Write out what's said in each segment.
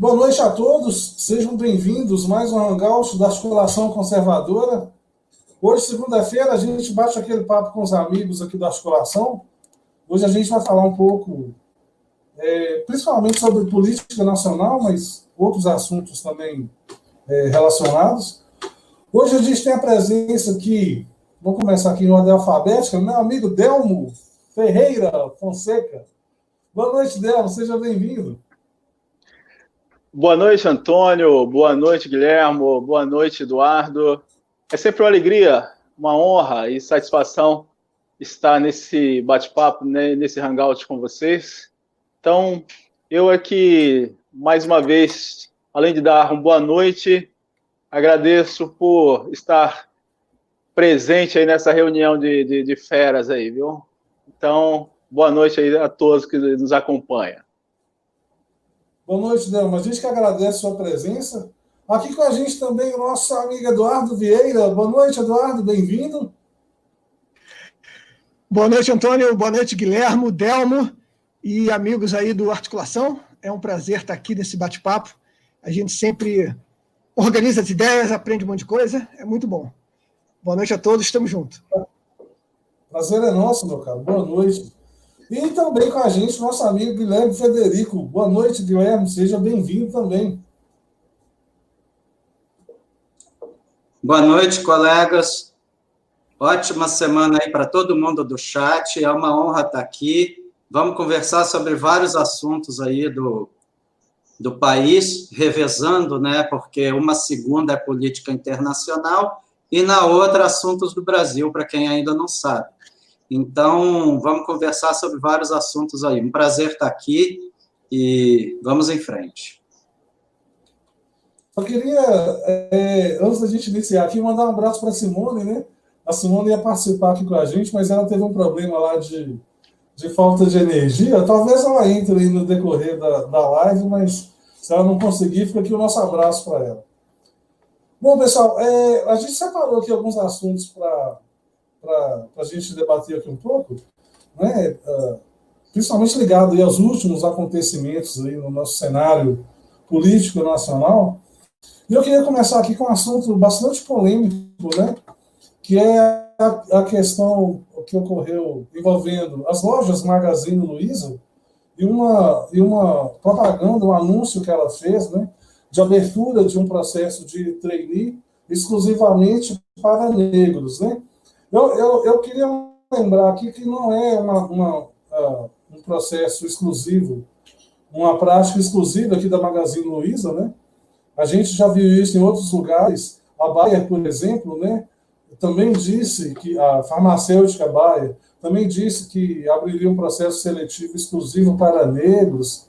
Boa noite a todos, sejam bem-vindos mais um Hangout da Articulação Conservadora. Hoje, segunda-feira, a gente bate aquele papo com os amigos aqui da Articulação. Hoje a gente vai falar um pouco, é, principalmente sobre política nacional, mas outros assuntos também é, relacionados. Hoje a gente tem a presença aqui, vamos começar aqui em ordem alfabética, meu amigo Delmo Ferreira Fonseca. Boa noite, Delmo, seja bem-vindo. Boa noite, Antônio. Boa noite, Guilhermo. Boa noite, Eduardo. É sempre uma alegria, uma honra e satisfação estar nesse bate-papo, né, nesse hangout com vocês. Então, eu aqui, mais uma vez, além de dar uma boa noite, agradeço por estar presente aí nessa reunião de, de, de feras aí, viu? Então, boa noite aí a todos que nos acompanham. Boa noite, Delma. A gente que agradece a sua presença. Aqui com a gente também o nosso amigo Eduardo Vieira. Boa noite, Eduardo, bem-vindo. Boa noite, Antônio. Boa noite, Guilhermo, Delmo e amigos aí do Articulação. É um prazer estar aqui nesse bate-papo. A gente sempre organiza as ideias, aprende um monte de coisa. É muito bom. Boa noite a todos, estamos juntos. Prazer é nosso, meu caro. Boa noite. E também com a gente, nosso amigo Guilherme Federico. Boa noite, Guilherme. Seja bem-vindo também. Boa noite, colegas. Ótima semana aí para todo mundo do chat. É uma honra estar aqui. Vamos conversar sobre vários assuntos aí do, do país, revezando, né? Porque uma segunda é política internacional e na outra assuntos do Brasil, para quem ainda não sabe. Então, vamos conversar sobre vários assuntos aí. Um prazer estar aqui e vamos em frente. Eu queria, é, antes da gente iniciar aqui, mandar um abraço para a Simone, né? A Simone ia participar aqui com a gente, mas ela teve um problema lá de, de falta de energia. Talvez ela entre no decorrer da, da live, mas se ela não conseguir, fica aqui o nosso abraço para ela. Bom, pessoal, é, a gente separou aqui alguns assuntos para para a gente debater aqui um pouco, né, uh, principalmente ligado aos últimos acontecimentos aí no nosso cenário político nacional. E eu queria começar aqui com um assunto bastante polêmico, né, que é a questão que ocorreu envolvendo as lojas Magazine Luiza e uma, e uma propaganda, um anúncio que ela fez, né, de abertura de um processo de trainee exclusivamente para negros, né? Eu, eu, eu queria lembrar aqui que não é uma, uma uh, um processo exclusivo, uma prática exclusiva aqui da Magazine Luiza, né? A gente já viu isso em outros lugares. A Bayer, por exemplo, né? Também disse que a farmacêutica Bayer também disse que abriria um processo seletivo exclusivo para negros.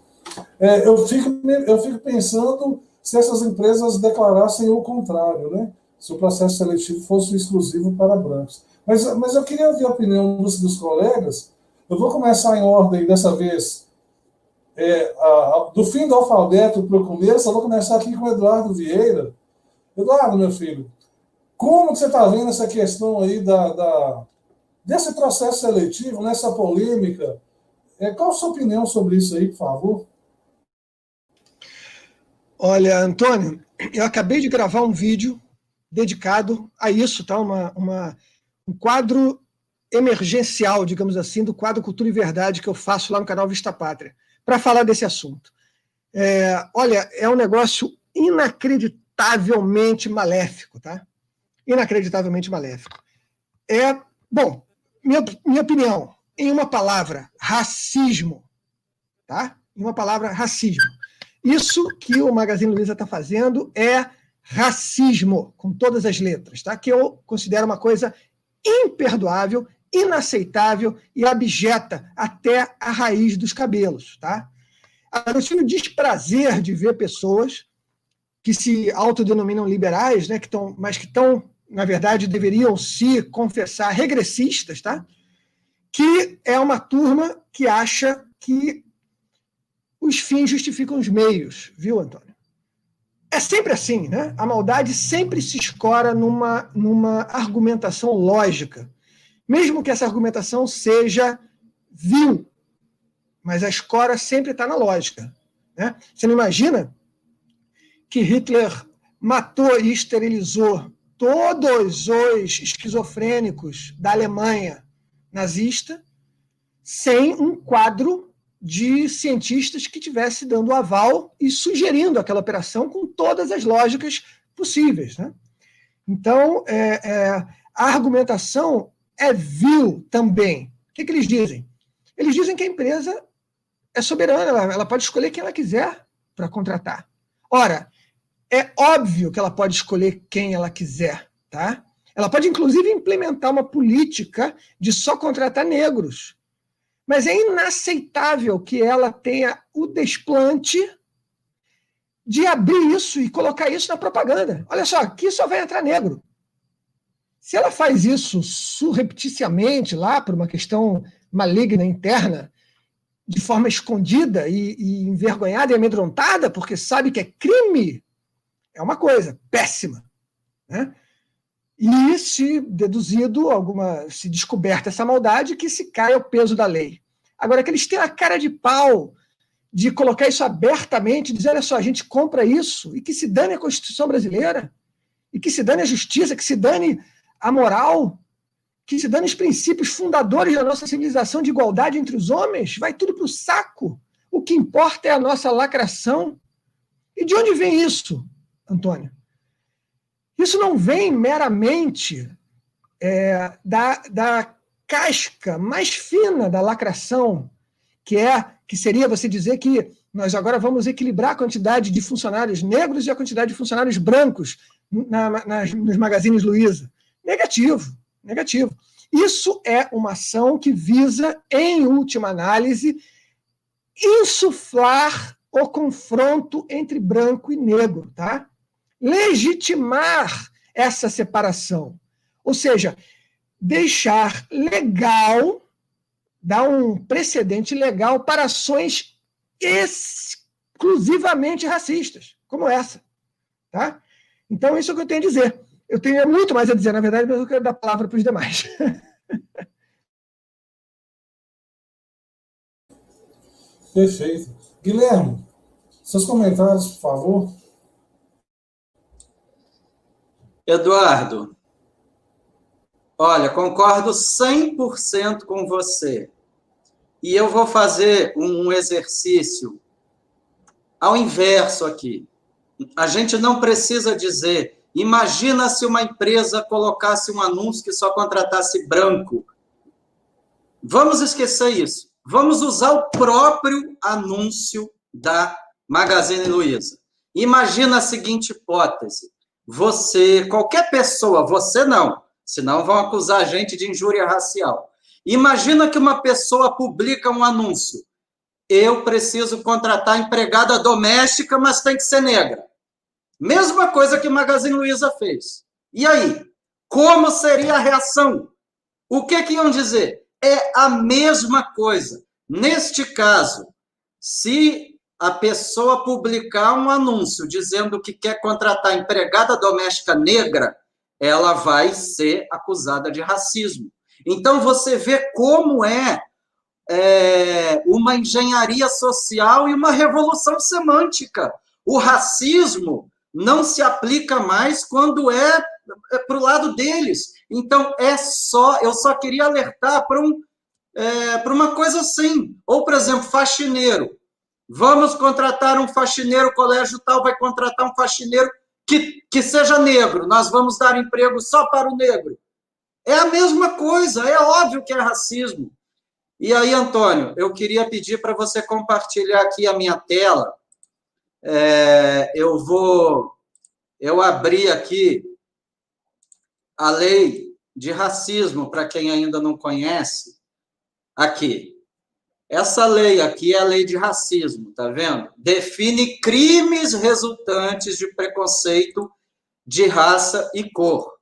É, eu, fico, eu fico pensando se essas empresas declarassem o contrário, né? Se o processo seletivo fosse exclusivo para brancos. Mas, mas eu queria ouvir a opinião dos, dos colegas. Eu vou começar em ordem dessa vez, é, a, a, do fim do alfabeto para o começo. Eu vou começar aqui com o Eduardo Vieira. Eduardo, meu filho, como você está vendo essa questão aí da, da, desse processo seletivo, nessa polêmica? É, qual a sua opinião sobre isso aí, por favor? Olha, Antônio, eu acabei de gravar um vídeo dedicado a isso, tá? Uma, uma um quadro emergencial, digamos assim, do quadro Cultura e Verdade que eu faço lá no canal Vista Pátria, para falar desse assunto. É, olha, é um negócio inacreditavelmente maléfico, tá? Inacreditavelmente maléfico. É, bom, minha, minha opinião, em uma palavra, racismo, tá? Em uma palavra, racismo. Isso que o Magazine Luiza está fazendo é racismo, com todas as letras, tá? Que eu considero uma coisa imperdoável, inaceitável e abjeta até a raiz dos cabelos. Tá? Tive o desprazer de ver pessoas que se autodenominam liberais, né, que tão, mas que estão, na verdade, deveriam se confessar regressistas, tá? que é uma turma que acha que os fins justificam os meios, viu, Antônio? É sempre assim, né? A maldade sempre se escora numa, numa argumentação lógica, mesmo que essa argumentação seja vil, mas a escora sempre está na lógica. Né? Você não imagina que Hitler matou e esterilizou todos os esquizofrênicos da Alemanha nazista sem um quadro de cientistas que tivesse dando aval e sugerindo aquela operação com todas as lógicas possíveis. Né? Então, é, é, a argumentação é vil também. O que, que, eles dizem? Eles dizem que a empresa é soberana, ela, ela pode escolher quem ela quiser para contratar. Ora, é óbvio que ela pode escolher quem ela quiser, tá? Ela pode, inclusive, implementar uma política de só contratar negros. Mas é inaceitável que ela tenha o desplante de abrir isso e colocar isso na propaganda. Olha só, aqui só vai entrar negro. Se ela faz isso surrepticiamente, lá, por uma questão maligna interna, de forma escondida e, e envergonhada e amedrontada, porque sabe que é crime, é uma coisa péssima. Né? E se deduzido alguma, se descoberta essa maldade, que se caia o peso da lei. Agora, que eles têm a cara de pau de colocar isso abertamente, dizer, olha só, a gente compra isso, e que se dane a Constituição brasileira, e que se dane a justiça, que se dane a moral, que se dane os princípios fundadores da nossa civilização de igualdade entre os homens, vai tudo para o saco. O que importa é a nossa lacração. E de onde vem isso, Antônio? Isso não vem meramente é, da, da casca mais fina da lacração, que é que seria você dizer que nós agora vamos equilibrar a quantidade de funcionários negros e a quantidade de funcionários brancos na, na, nos magazines Luiza. Negativo, negativo. Isso é uma ação que visa, em última análise, insuflar o confronto entre branco e negro, tá? legitimar essa separação. Ou seja, deixar legal, dar um precedente legal para ações exclusivamente racistas, como essa. Tá? Então, isso é o que eu tenho a dizer. Eu tenho muito mais a dizer, na verdade, mas eu quero dar a palavra para os demais. Perfeito. Guilherme, seus comentários, por favor. Eduardo, olha, concordo 100% com você. E eu vou fazer um exercício ao inverso aqui. A gente não precisa dizer, imagina se uma empresa colocasse um anúncio que só contratasse branco. Vamos esquecer isso. Vamos usar o próprio anúncio da Magazine Luiza. Imagina a seguinte hipótese: você, qualquer pessoa, você não, senão vão acusar a gente de injúria racial. Imagina que uma pessoa publica um anúncio. Eu preciso contratar empregada doméstica, mas tem que ser negra. Mesma coisa que Magazine Luiza fez. E aí? Como seria a reação? O que, que iam dizer? É a mesma coisa. Neste caso, se a pessoa publicar um anúncio dizendo que quer contratar empregada doméstica negra, ela vai ser acusada de racismo. Então, você vê como é, é uma engenharia social e uma revolução semântica. O racismo não se aplica mais quando é, é para o lado deles. Então, é só. Eu só queria alertar para um, é, para uma coisa assim. Ou, por exemplo, faxineiro. Vamos contratar um faxineiro, o colégio tal vai contratar um faxineiro que, que seja negro. Nós vamos dar emprego só para o negro. É a mesma coisa, é óbvio que é racismo. E aí, Antônio, eu queria pedir para você compartilhar aqui a minha tela. É, eu vou. Eu abri aqui a lei de racismo, para quem ainda não conhece. Aqui. Essa lei aqui é a lei de racismo, tá vendo? Define crimes resultantes de preconceito de raça e cor.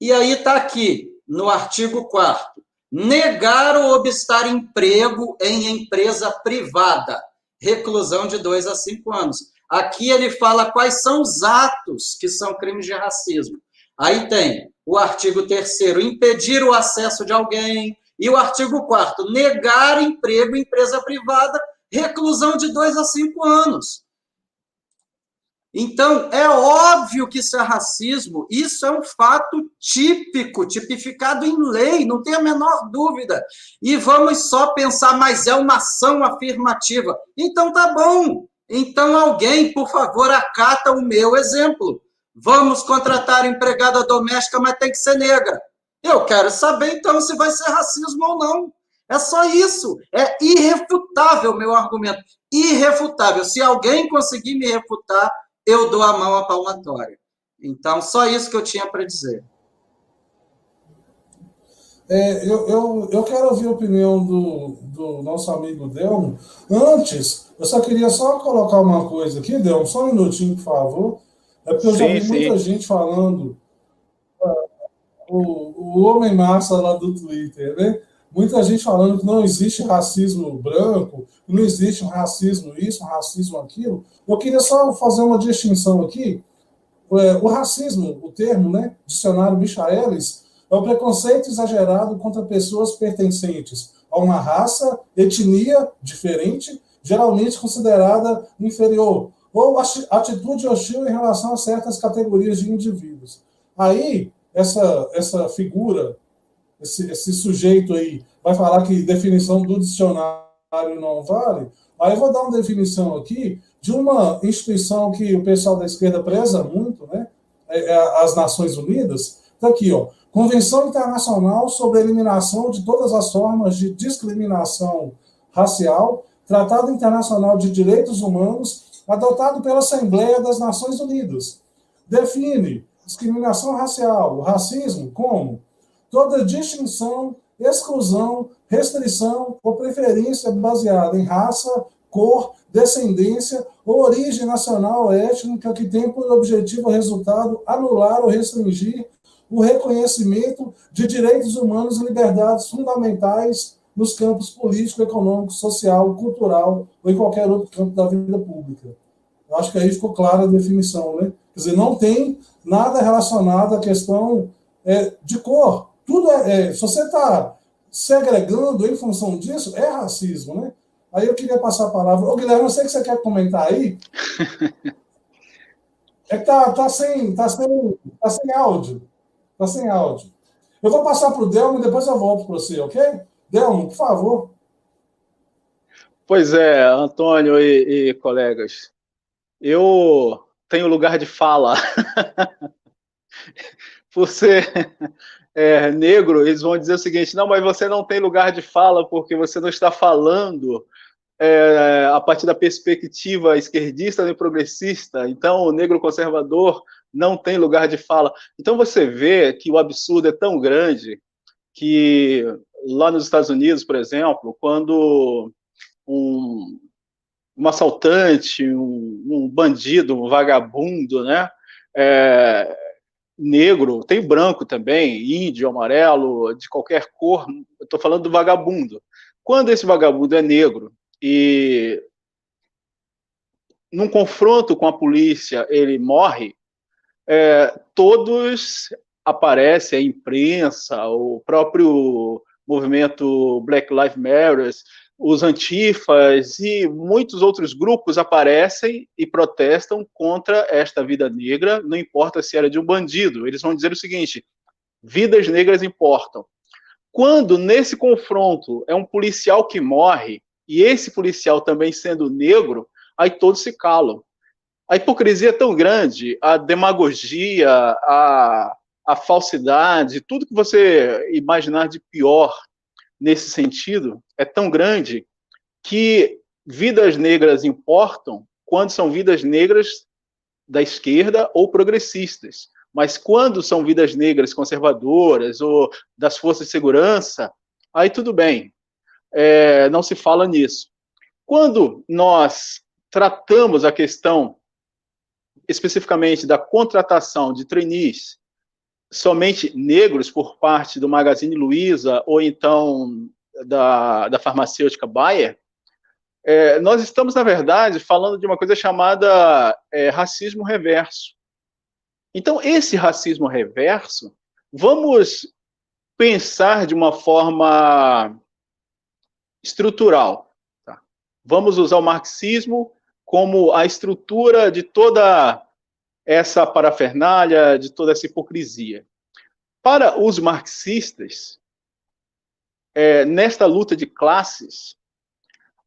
E aí está aqui, no artigo 4 negar ou obstar emprego em empresa privada, reclusão de dois a cinco anos. Aqui ele fala quais são os atos que são crimes de racismo. Aí tem o artigo 3 impedir o acesso de alguém, e o artigo 4 negar emprego em empresa privada, reclusão de dois a cinco anos. Então, é óbvio que isso é racismo, isso é um fato típico, tipificado em lei, não tem a menor dúvida. E vamos só pensar, mas é uma ação afirmativa. Então, tá bom. Então, alguém, por favor, acata o meu exemplo. Vamos contratar empregada doméstica, mas tem que ser negra. Eu quero saber, então, se vai ser racismo ou não. É só isso. É irrefutável meu argumento. Irrefutável. Se alguém conseguir me refutar, eu dou a mão à palmatória. Então, só isso que eu tinha para dizer. É, eu, eu, eu quero ouvir a opinião do, do nosso amigo Delmo. Antes, eu só queria só colocar uma coisa aqui, Delmo, só um minutinho, por favor. É porque eu sim, já vi sim. muita gente falando o, o homem massa lá do Twitter, né? Muita gente falando que não existe racismo branco, não existe racismo isso, racismo aquilo. Eu queria só fazer uma distinção aqui. É, o racismo, o termo, né, dicionário Michaelis, é o preconceito exagerado contra pessoas pertencentes a uma raça, etnia diferente, geralmente considerada inferior, ou atitude hostil em relação a certas categorias de indivíduos. Aí, essa, essa figura esse, esse sujeito aí vai falar que definição do dicionário não vale, aí eu vou dar uma definição aqui de uma instituição que o pessoal da esquerda preza muito, né? É, é as Nações Unidas. Está aqui, ó. Convenção Internacional sobre a Eliminação de Todas as Formas de Discriminação Racial, Tratado Internacional de Direitos Humanos, adotado pela Assembleia das Nações Unidas. Define discriminação racial, racismo, como toda distinção, exclusão, restrição ou preferência baseada em raça, cor, descendência ou origem nacional ou étnica que tem por objetivo resultado anular ou restringir o reconhecimento de direitos humanos e liberdades fundamentais nos campos político, econômico, social, cultural ou em qualquer outro campo da vida pública. Eu acho que aí ficou clara a definição, né? Quer dizer, não tem nada relacionado à questão é, de cor, tudo é, é se você está segregando em função disso, é racismo, né? Aí eu queria passar a palavra. Ô, Guilherme, eu sei que você quer comentar aí. É que tá, tá, sem, tá, sem, tá sem áudio. Tá sem áudio. Eu vou passar para o Delmo e depois eu volto para você, ok? Delmo, por favor. Pois é, Antônio e, e colegas. Eu tenho lugar de fala. Você é, negro, eles vão dizer o seguinte: não, mas você não tem lugar de fala porque você não está falando é, a partir da perspectiva esquerdista nem progressista. Então, o negro conservador não tem lugar de fala. Então, você vê que o absurdo é tão grande que lá nos Estados Unidos, por exemplo, quando um, um assaltante, um, um bandido, um vagabundo, né? É, negro, tem branco também, índio, amarelo, de qualquer cor. Estou falando do vagabundo. Quando esse vagabundo é negro e num confronto com a polícia ele morre, é, todos aparecem, a imprensa, o próprio movimento Black Lives Matter, os antifas e muitos outros grupos aparecem e protestam contra esta vida negra, não importa se era de um bandido. Eles vão dizer o seguinte: vidas negras importam. Quando nesse confronto é um policial que morre, e esse policial também sendo negro, aí todos se calam. A hipocrisia é tão grande, a demagogia, a, a falsidade, tudo que você imaginar de pior nesse sentido é tão grande que vidas negras importam quando são vidas negras da esquerda ou progressistas. Mas quando são vidas negras conservadoras ou das forças de segurança, aí tudo bem, é, não se fala nisso. Quando nós tratamos a questão especificamente da contratação de trainees somente negros por parte do Magazine Luiza ou então da, da farmacêutica Bayer, é, nós estamos, na verdade, falando de uma coisa chamada é, racismo reverso. Então, esse racismo reverso, vamos pensar de uma forma estrutural. Tá? Vamos usar o marxismo como a estrutura de toda essa parafernália, de toda essa hipocrisia. Para os marxistas, é, nesta luta de classes,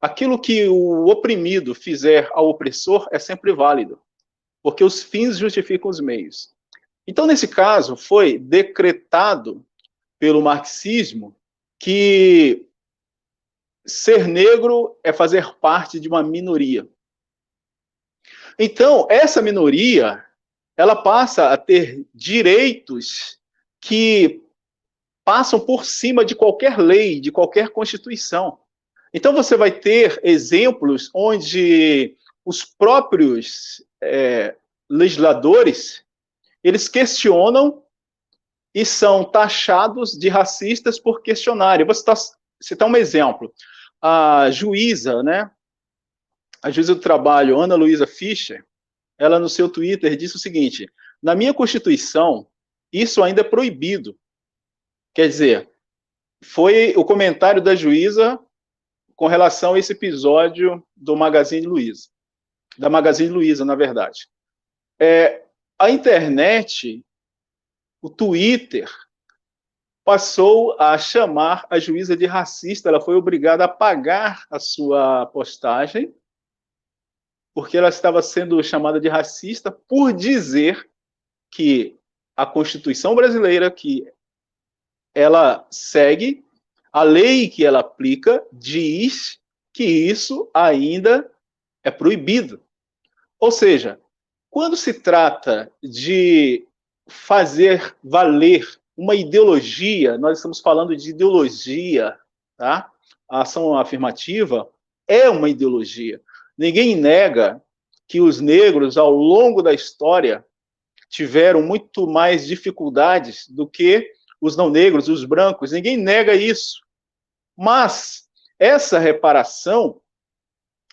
aquilo que o oprimido fizer ao opressor é sempre válido, porque os fins justificam os meios. Então, nesse caso, foi decretado pelo marxismo que ser negro é fazer parte de uma minoria. Então, essa minoria, ela passa a ter direitos que passam por cima de qualquer lei, de qualquer constituição. Então, você vai ter exemplos onde os próprios é, legisladores eles questionam e são taxados de racistas por questionarem. Vou citar, citar um exemplo. A juíza, né, a juíza do trabalho, Ana Luísa Fischer, ela no seu Twitter disse o seguinte: na minha Constituição, isso ainda é proibido. Quer dizer, foi o comentário da juíza com relação a esse episódio do Magazine Luiza, da Magazine Luiza, na verdade. É, a internet, o Twitter, passou a chamar a juíza de racista. Ela foi obrigada a apagar a sua postagem porque ela estava sendo chamada de racista por dizer que a Constituição brasileira que ela segue, a lei que ela aplica diz que isso ainda é proibido. Ou seja, quando se trata de fazer valer uma ideologia, nós estamos falando de ideologia, tá? A ação afirmativa é uma ideologia. Ninguém nega que os negros, ao longo da história, tiveram muito mais dificuldades do que os não negros, os brancos. Ninguém nega isso. Mas essa reparação,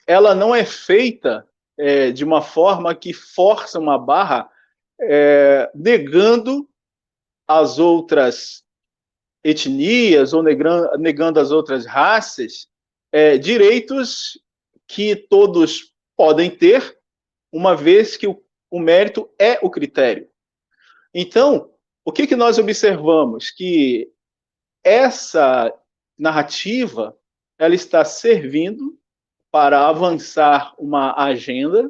ela não é feita é, de uma forma que força uma barra é, negando as outras etnias ou negando, as outras raças é, direitos que todos podem ter, uma vez que o, o mérito é o critério. Então, o que, que nós observamos? Que essa narrativa ela está servindo para avançar uma agenda,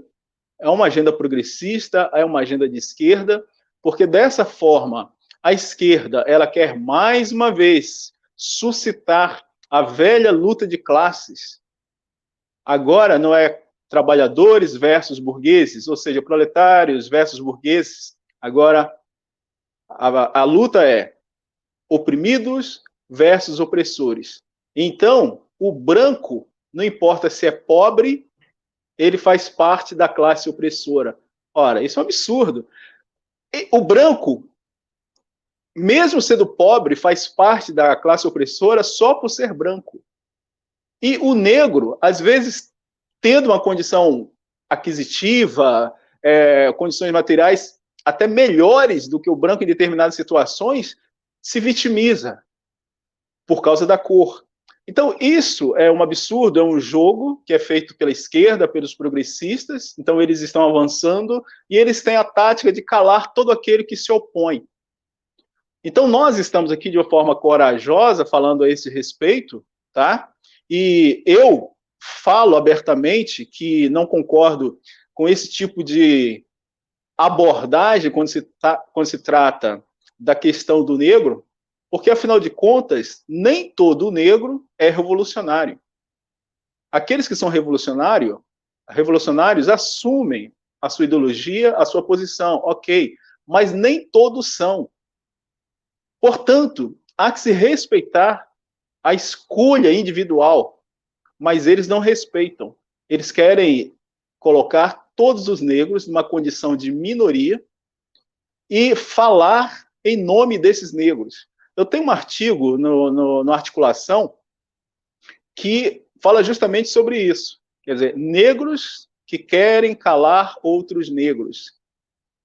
é uma agenda progressista, é uma agenda de esquerda, porque dessa forma a esquerda ela quer mais uma vez suscitar a velha luta de classes Agora não é trabalhadores versus burgueses, ou seja, proletários versus burgueses. Agora a, a luta é oprimidos versus opressores. Então, o branco, não importa se é pobre, ele faz parte da classe opressora. Ora, isso é um absurdo. O branco, mesmo sendo pobre, faz parte da classe opressora só por ser branco. E o negro, às vezes, tendo uma condição aquisitiva, é, condições materiais até melhores do que o branco em determinadas situações, se vitimiza por causa da cor. Então, isso é um absurdo, é um jogo que é feito pela esquerda, pelos progressistas. Então, eles estão avançando e eles têm a tática de calar todo aquele que se opõe. Então, nós estamos aqui de uma forma corajosa falando a esse respeito, tá? E eu falo abertamente que não concordo com esse tipo de abordagem quando se, tá, quando se trata da questão do negro, porque, afinal de contas, nem todo negro é revolucionário. Aqueles que são revolucionários, revolucionários assumem a sua ideologia, a sua posição, ok, mas nem todos são. Portanto, há que se respeitar a escolha individual, mas eles não respeitam. Eles querem colocar todos os negros numa condição de minoria e falar em nome desses negros. Eu tenho um artigo no, no, no Articulação que fala justamente sobre isso. Quer dizer, negros que querem calar outros negros.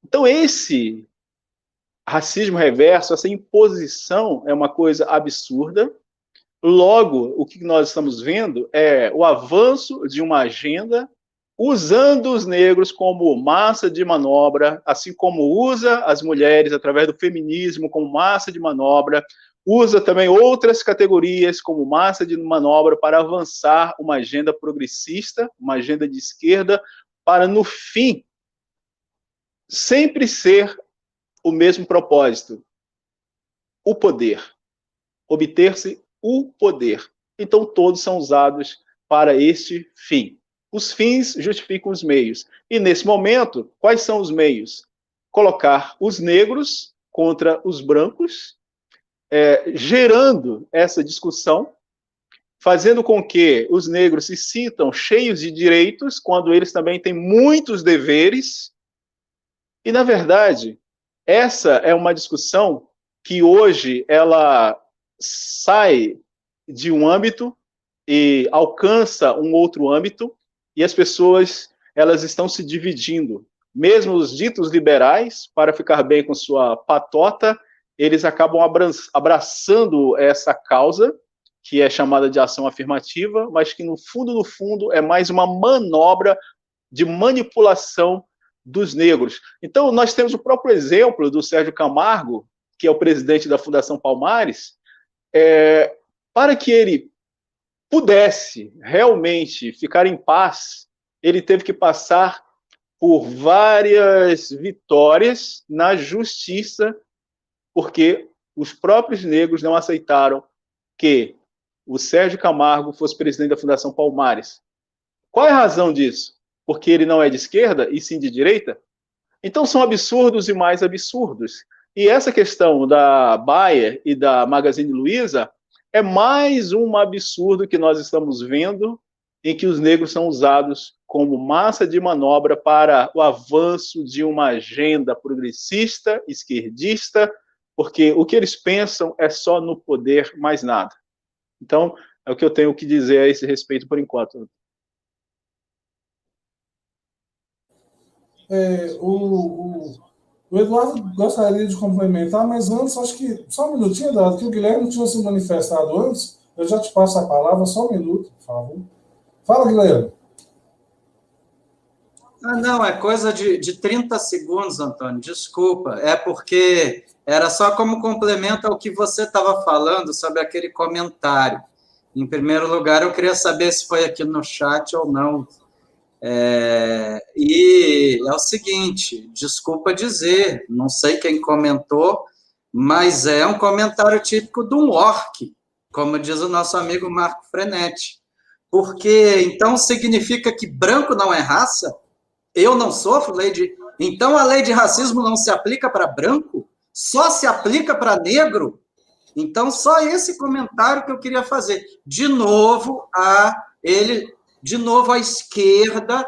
Então, esse racismo reverso, essa imposição é uma coisa absurda, Logo, o que nós estamos vendo é o avanço de uma agenda usando os negros como massa de manobra, assim como usa as mulheres através do feminismo como massa de manobra, usa também outras categorias como massa de manobra para avançar uma agenda progressista, uma agenda de esquerda, para no fim sempre ser o mesmo propósito: o poder, obter-se o poder. Então todos são usados para este fim. Os fins justificam os meios. E nesse momento, quais são os meios? Colocar os negros contra os brancos, é, gerando essa discussão, fazendo com que os negros se sintam cheios de direitos, quando eles também têm muitos deveres. E, na verdade, essa é uma discussão que hoje ela sai de um âmbito e alcança um outro âmbito, e as pessoas elas estão se dividindo. Mesmo os ditos liberais, para ficar bem com sua patota, eles acabam abraçando essa causa, que é chamada de ação afirmativa, mas que no fundo, no fundo, é mais uma manobra de manipulação dos negros. Então, nós temos o próprio exemplo do Sérgio Camargo, que é o presidente da Fundação Palmares, é, para que ele pudesse realmente ficar em paz, ele teve que passar por várias vitórias na justiça, porque os próprios negros não aceitaram que o Sérgio Camargo fosse presidente da Fundação Palmares. Qual é a razão disso? Porque ele não é de esquerda e sim de direita? Então são absurdos e mais absurdos. E essa questão da Bayer e da Magazine Luiza é mais um absurdo que nós estamos vendo em que os negros são usados como massa de manobra para o avanço de uma agenda progressista, esquerdista, porque o que eles pensam é só no poder, mais nada. Então, é o que eu tenho que dizer a esse respeito por enquanto. É, o, o, o Eduardo gostaria de complementar, mas antes, acho que. Só um minutinho, Eduardo, que o Guilherme tinha se manifestado antes. Eu já te passo a palavra, só um minuto, por favor. Fala, Guilherme. Ah, não, é coisa de, de 30 segundos, Antônio, desculpa. É porque era só como complemento ao que você estava falando sobre aquele comentário. Em primeiro lugar, eu queria saber se foi aqui no chat ou não. É, e é o seguinte, desculpa dizer, não sei quem comentou, mas é um comentário típico de um orc, como diz o nosso amigo Marco Frenetti. Porque então significa que branco não é raça? Eu não sofro lei de. Então a lei de racismo não se aplica para branco? Só se aplica para negro? Então, só esse comentário que eu queria fazer. De novo, a ele de novo, a esquerda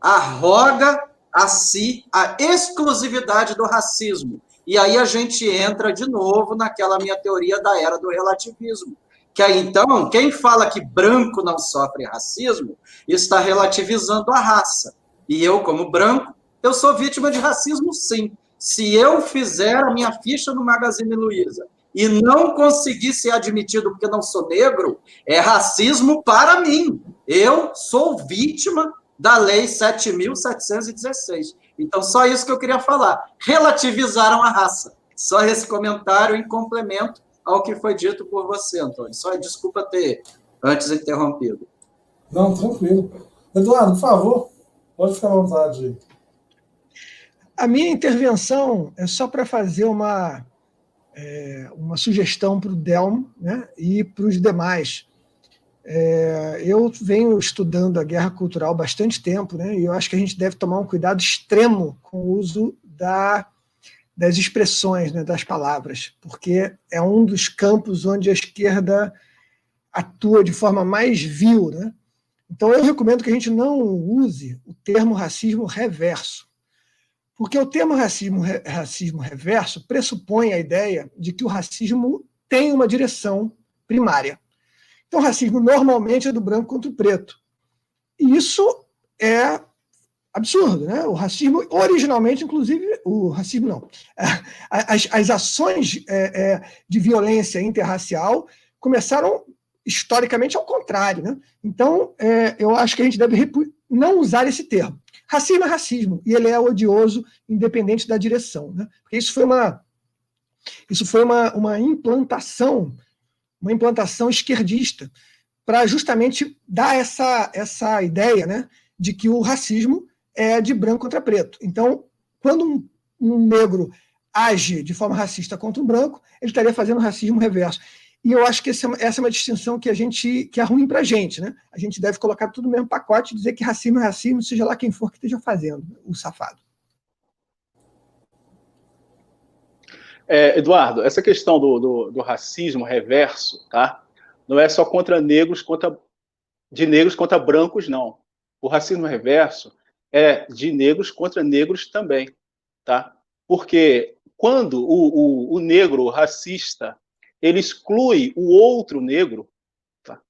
arroga a si a exclusividade do racismo. E aí a gente entra de novo naquela minha teoria da era do relativismo. Que aí, então, quem fala que branco não sofre racismo está relativizando a raça. E eu, como branco, eu sou vítima de racismo, sim. Se eu fizer a minha ficha no Magazine Luiza e não conseguir ser admitido porque não sou negro, é racismo para mim. Eu sou vítima da Lei 7.716. Então, só isso que eu queria falar. Relativizaram a raça. Só esse comentário em complemento ao que foi dito por você, Antônio. Só desculpa ter antes interrompido. Não, tranquilo. Eduardo, por favor, pode ficar à vontade. A minha intervenção é só para fazer uma é, uma sugestão para o Delmo né, e para os demais. É, eu venho estudando a guerra cultural bastante tempo, né, e eu acho que a gente deve tomar um cuidado extremo com o uso da, das expressões, né, das palavras, porque é um dos campos onde a esquerda atua de forma mais vil. Né? Então, eu recomendo que a gente não use o termo racismo reverso. Porque o termo racismo, racismo reverso pressupõe a ideia de que o racismo tem uma direção primária. Então, racismo normalmente é do branco contra o preto. E isso é absurdo, né? O racismo, originalmente, inclusive, o racismo não. As, as ações é, é, de violência interracial começaram historicamente ao contrário, né? Então, é, eu acho que a gente deve não usar esse termo. Racismo é racismo, e ele é odioso, independente da direção. Né? Porque isso foi uma, isso foi uma, uma implantação, uma implantação esquerdista, para justamente dar essa, essa ideia né, de que o racismo é de branco contra preto. Então, quando um, um negro age de forma racista contra um branco, ele estaria fazendo racismo reverso. E eu acho que essa, é essa é uma distinção que a gente que é ruim para a gente, né? A gente deve colocar tudo no mesmo pacote e dizer que racismo é racismo, seja lá quem for que esteja fazendo o safado. É, Eduardo, essa questão do, do, do, racismo reverso, tá? Não é só contra negros, contra de negros contra brancos, não. O racismo reverso é de negros contra negros também, tá? Porque quando o, o, o negro racista ele exclui o outro negro, tá?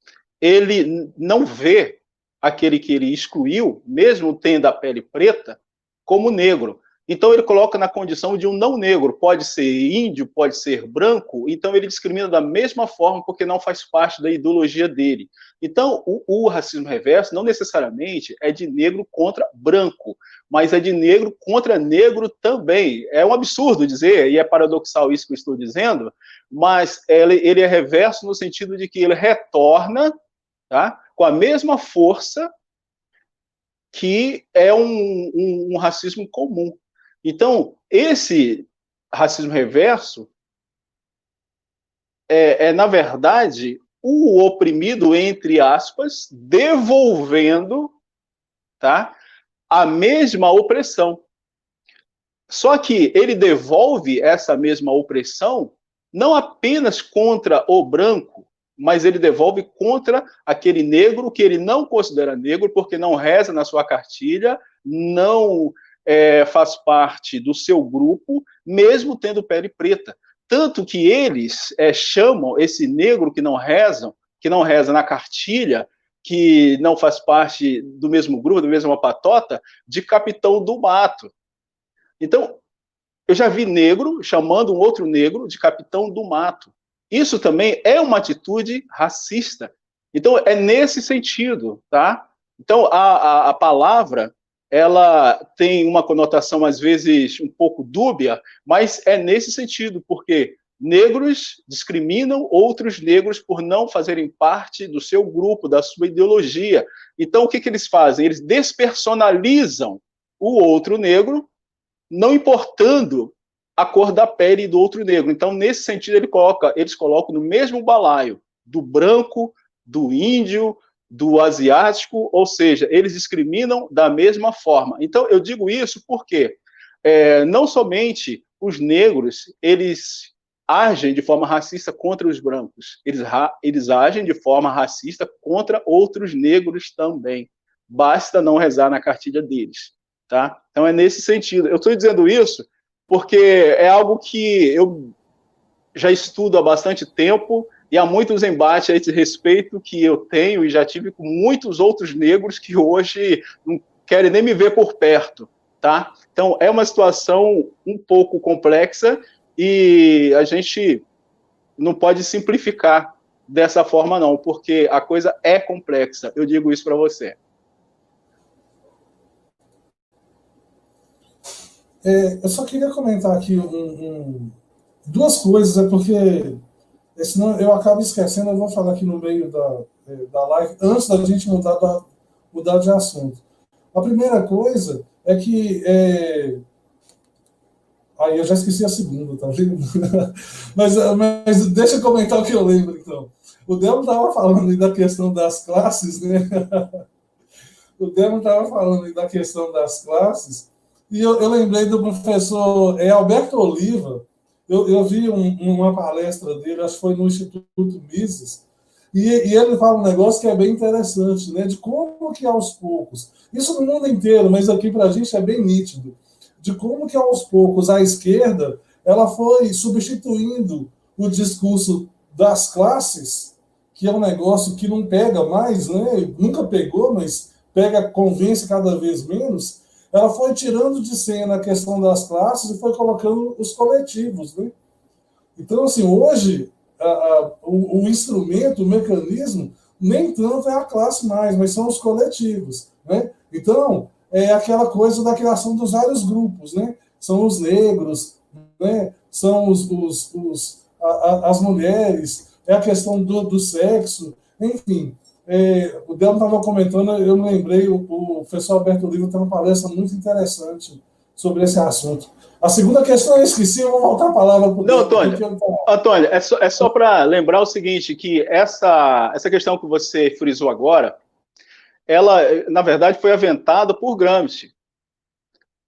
ele não vê aquele que ele excluiu, mesmo tendo a pele preta, como negro. Então ele coloca na condição de um não negro, pode ser índio, pode ser branco, então ele discrimina da mesma forma porque não faz parte da ideologia dele. Então o, o, racismo reverso não necessariamente é de negro contra branco, mas é de negro contra negro também. É um absurdo dizer, e é paradoxal isso que eu estou dizendo, mas ele, ele é reverso no sentido de que ele retorna tá, com a mesma força que é um, um, um racismo comum. Então, esse racismo reverso é, é, na verdade, o oprimido, entre aspas, devolvendo tá, a mesma opressão. Só que ele devolve essa mesma opressão não apenas contra o branco, mas ele devolve contra aquele negro que ele não considera negro porque não reza na sua cartilha, não é, faz parte do seu grupo, mesmo tendo pele preta. Tanto que eles é, chamam esse negro que não rezam, que não reza na cartilha, que não faz parte do mesmo grupo, da mesma patota, de capitão do mato. Então, eu já vi negro chamando um outro negro de capitão do mato. Isso também é uma atitude racista. Então, é nesse sentido, tá? Então, a, a, a palavra ela tem uma conotação às vezes um pouco dúbia, mas é nesse sentido, porque negros discriminam outros negros por não fazerem parte do seu grupo, da sua ideologia. Então, o que, que eles fazem? Eles despersonalizam o outro negro, não importando a cor da pele do outro negro. Então, nesse sentido, ele coloca, eles colocam no mesmo balaio do branco, do índio, do asiático, ou seja, eles discriminam da mesma forma. Então, eu digo isso porque é, não somente os negros, eles agem de forma racista contra os brancos, eles, eles agem de forma racista contra outros negros também. Basta não rezar na cartilha deles, tá? Então, é nesse sentido. Eu estou dizendo isso porque é algo que eu já estudo há bastante tempo, e há muitos embates a esse respeito que eu tenho e já tive com muitos outros negros que hoje não querem nem me ver por perto, tá? Então, é uma situação um pouco complexa e a gente não pode simplificar dessa forma, não, porque a coisa é complexa. Eu digo isso para você. É, eu só queria comentar aqui um, um, duas coisas, é porque senão eu acabo esquecendo, eu vou falar aqui no meio da, é, da live, antes da gente mudar, da, mudar de assunto. A primeira coisa é que. É... Aí eu já esqueci a segunda, tá vendo? mas, mas deixa eu comentar o que eu lembro, então. O Delmo estava falando da questão das classes, né? o Delmo estava falando da questão das classes, e eu, eu lembrei do professor é, Alberto Oliva, eu, eu vi um, uma palestra dele, acho que foi no Instituto Mises, e, e, ele fala um negócio que é bem interessante, né? De como que aos poucos, isso no mundo inteiro, mas aqui para a gente é bem nítido, de como que aos poucos a esquerda ela foi substituindo o discurso das classes, que é um negócio que não pega mais, né? Nunca pegou, mas pega, convence cada vez menos ela foi tirando de cena a questão das classes e foi colocando os coletivos. Né? Então, assim, hoje, a, a, o, o, instrumento, o mecanismo, nem tanto é a classe mais, mas são os coletivos. Né? Então, é aquela coisa da criação dos vários grupos, né? São os negros, né? são os, os, os a, as mulheres, é a questão do, do sexo, enfim. É, o Delmo estava comentando, eu me lembrei, o, o professor Alberto Oliva tem uma palestra muito interessante sobre esse assunto. A segunda questão eu esqueci, eu vou voltar a palavra para o Não, Antônio, Antônio, é só, é só para lembrar o seguinte, que essa, essa questão que você frisou agora, ela, na verdade, foi aventada por Gramsci.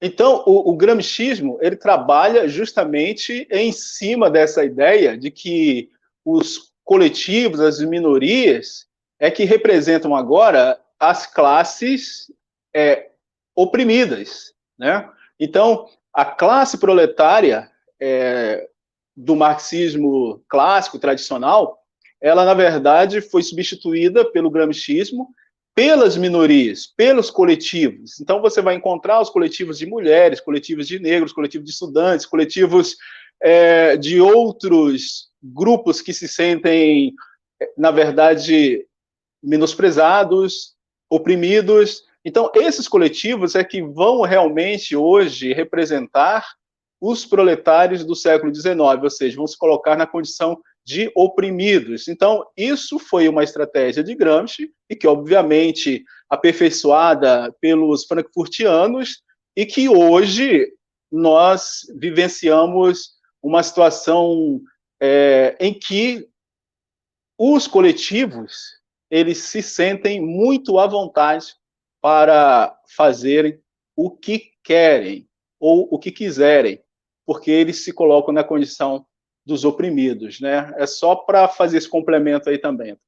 Então, o, o gramscismo, ele trabalha justamente em cima dessa ideia de que os coletivos, as minorias, é que representam agora as classes é, oprimidas, né? Então, a classe proletária é, do marxismo clássico, tradicional, ela, na verdade, foi substituída pelo gramscismo pelas minorias, pelos coletivos. Então, você vai encontrar os coletivos de mulheres, coletivos de negros, coletivos de estudantes, coletivos é, de outros grupos que se sentem, na verdade, menosprezados, oprimidos. Então, esses coletivos é que vão realmente hoje representar os proletários do século XIX, ou seja, vão se colocar na condição de oprimidos. Então, isso foi uma estratégia de Gramsci, e que, obviamente, aperfeiçoada pelos frankfurtianos, e que hoje nós vivenciamos uma situação é, em que os coletivos eles se sentem muito à vontade para fazerem o que querem ou o que quiserem, porque eles se colocam na condição dos oprimidos, né? É só para fazer esse complemento aí também.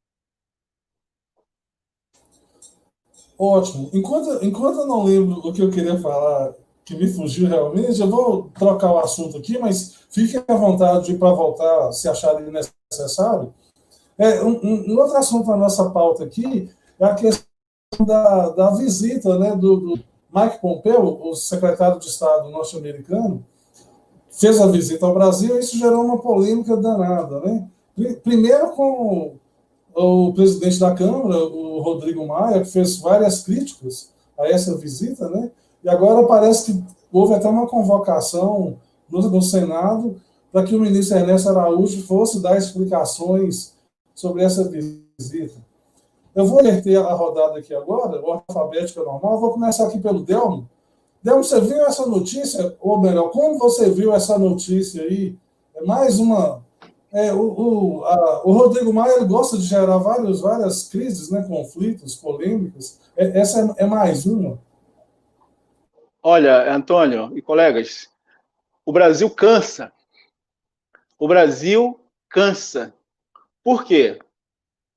Ótimo. Enquanto, enquanto eu não lembro o que eu queria falar, que me fugiu realmente, eu vou trocar o assunto aqui, mas fiquem à vontade para voltar se acharem necessário. É, um, um, outro assunto da nossa pauta aqui é a questão da, da visita né, do, do Mike Pompeo, o secretário de Estado norte-americano, fez a visita ao Brasil e isso gerou uma polêmica danada. Né? Primeiro com o presidente da Câmara, o Rodrigo Maia, que fez várias críticas a essa visita, né? e agora parece que houve até uma convocação no, no Senado para que o ministro Ernesto Araújo fosse dar explicações sobre essa visita. Eu vou inverter a rodada aqui agora, o alfabética normal. Vou começar aqui pelo Delmo. Delmo, você viu essa notícia? Ou melhor, como você viu essa notícia aí? É mais uma. É, o, o, a, o Rodrigo Maia ele gosta de gerar vários, várias crises, né, conflitos, polêmicas. É, essa é, é mais uma. Olha, Antônio e colegas, o Brasil cansa. O Brasil cansa por quê?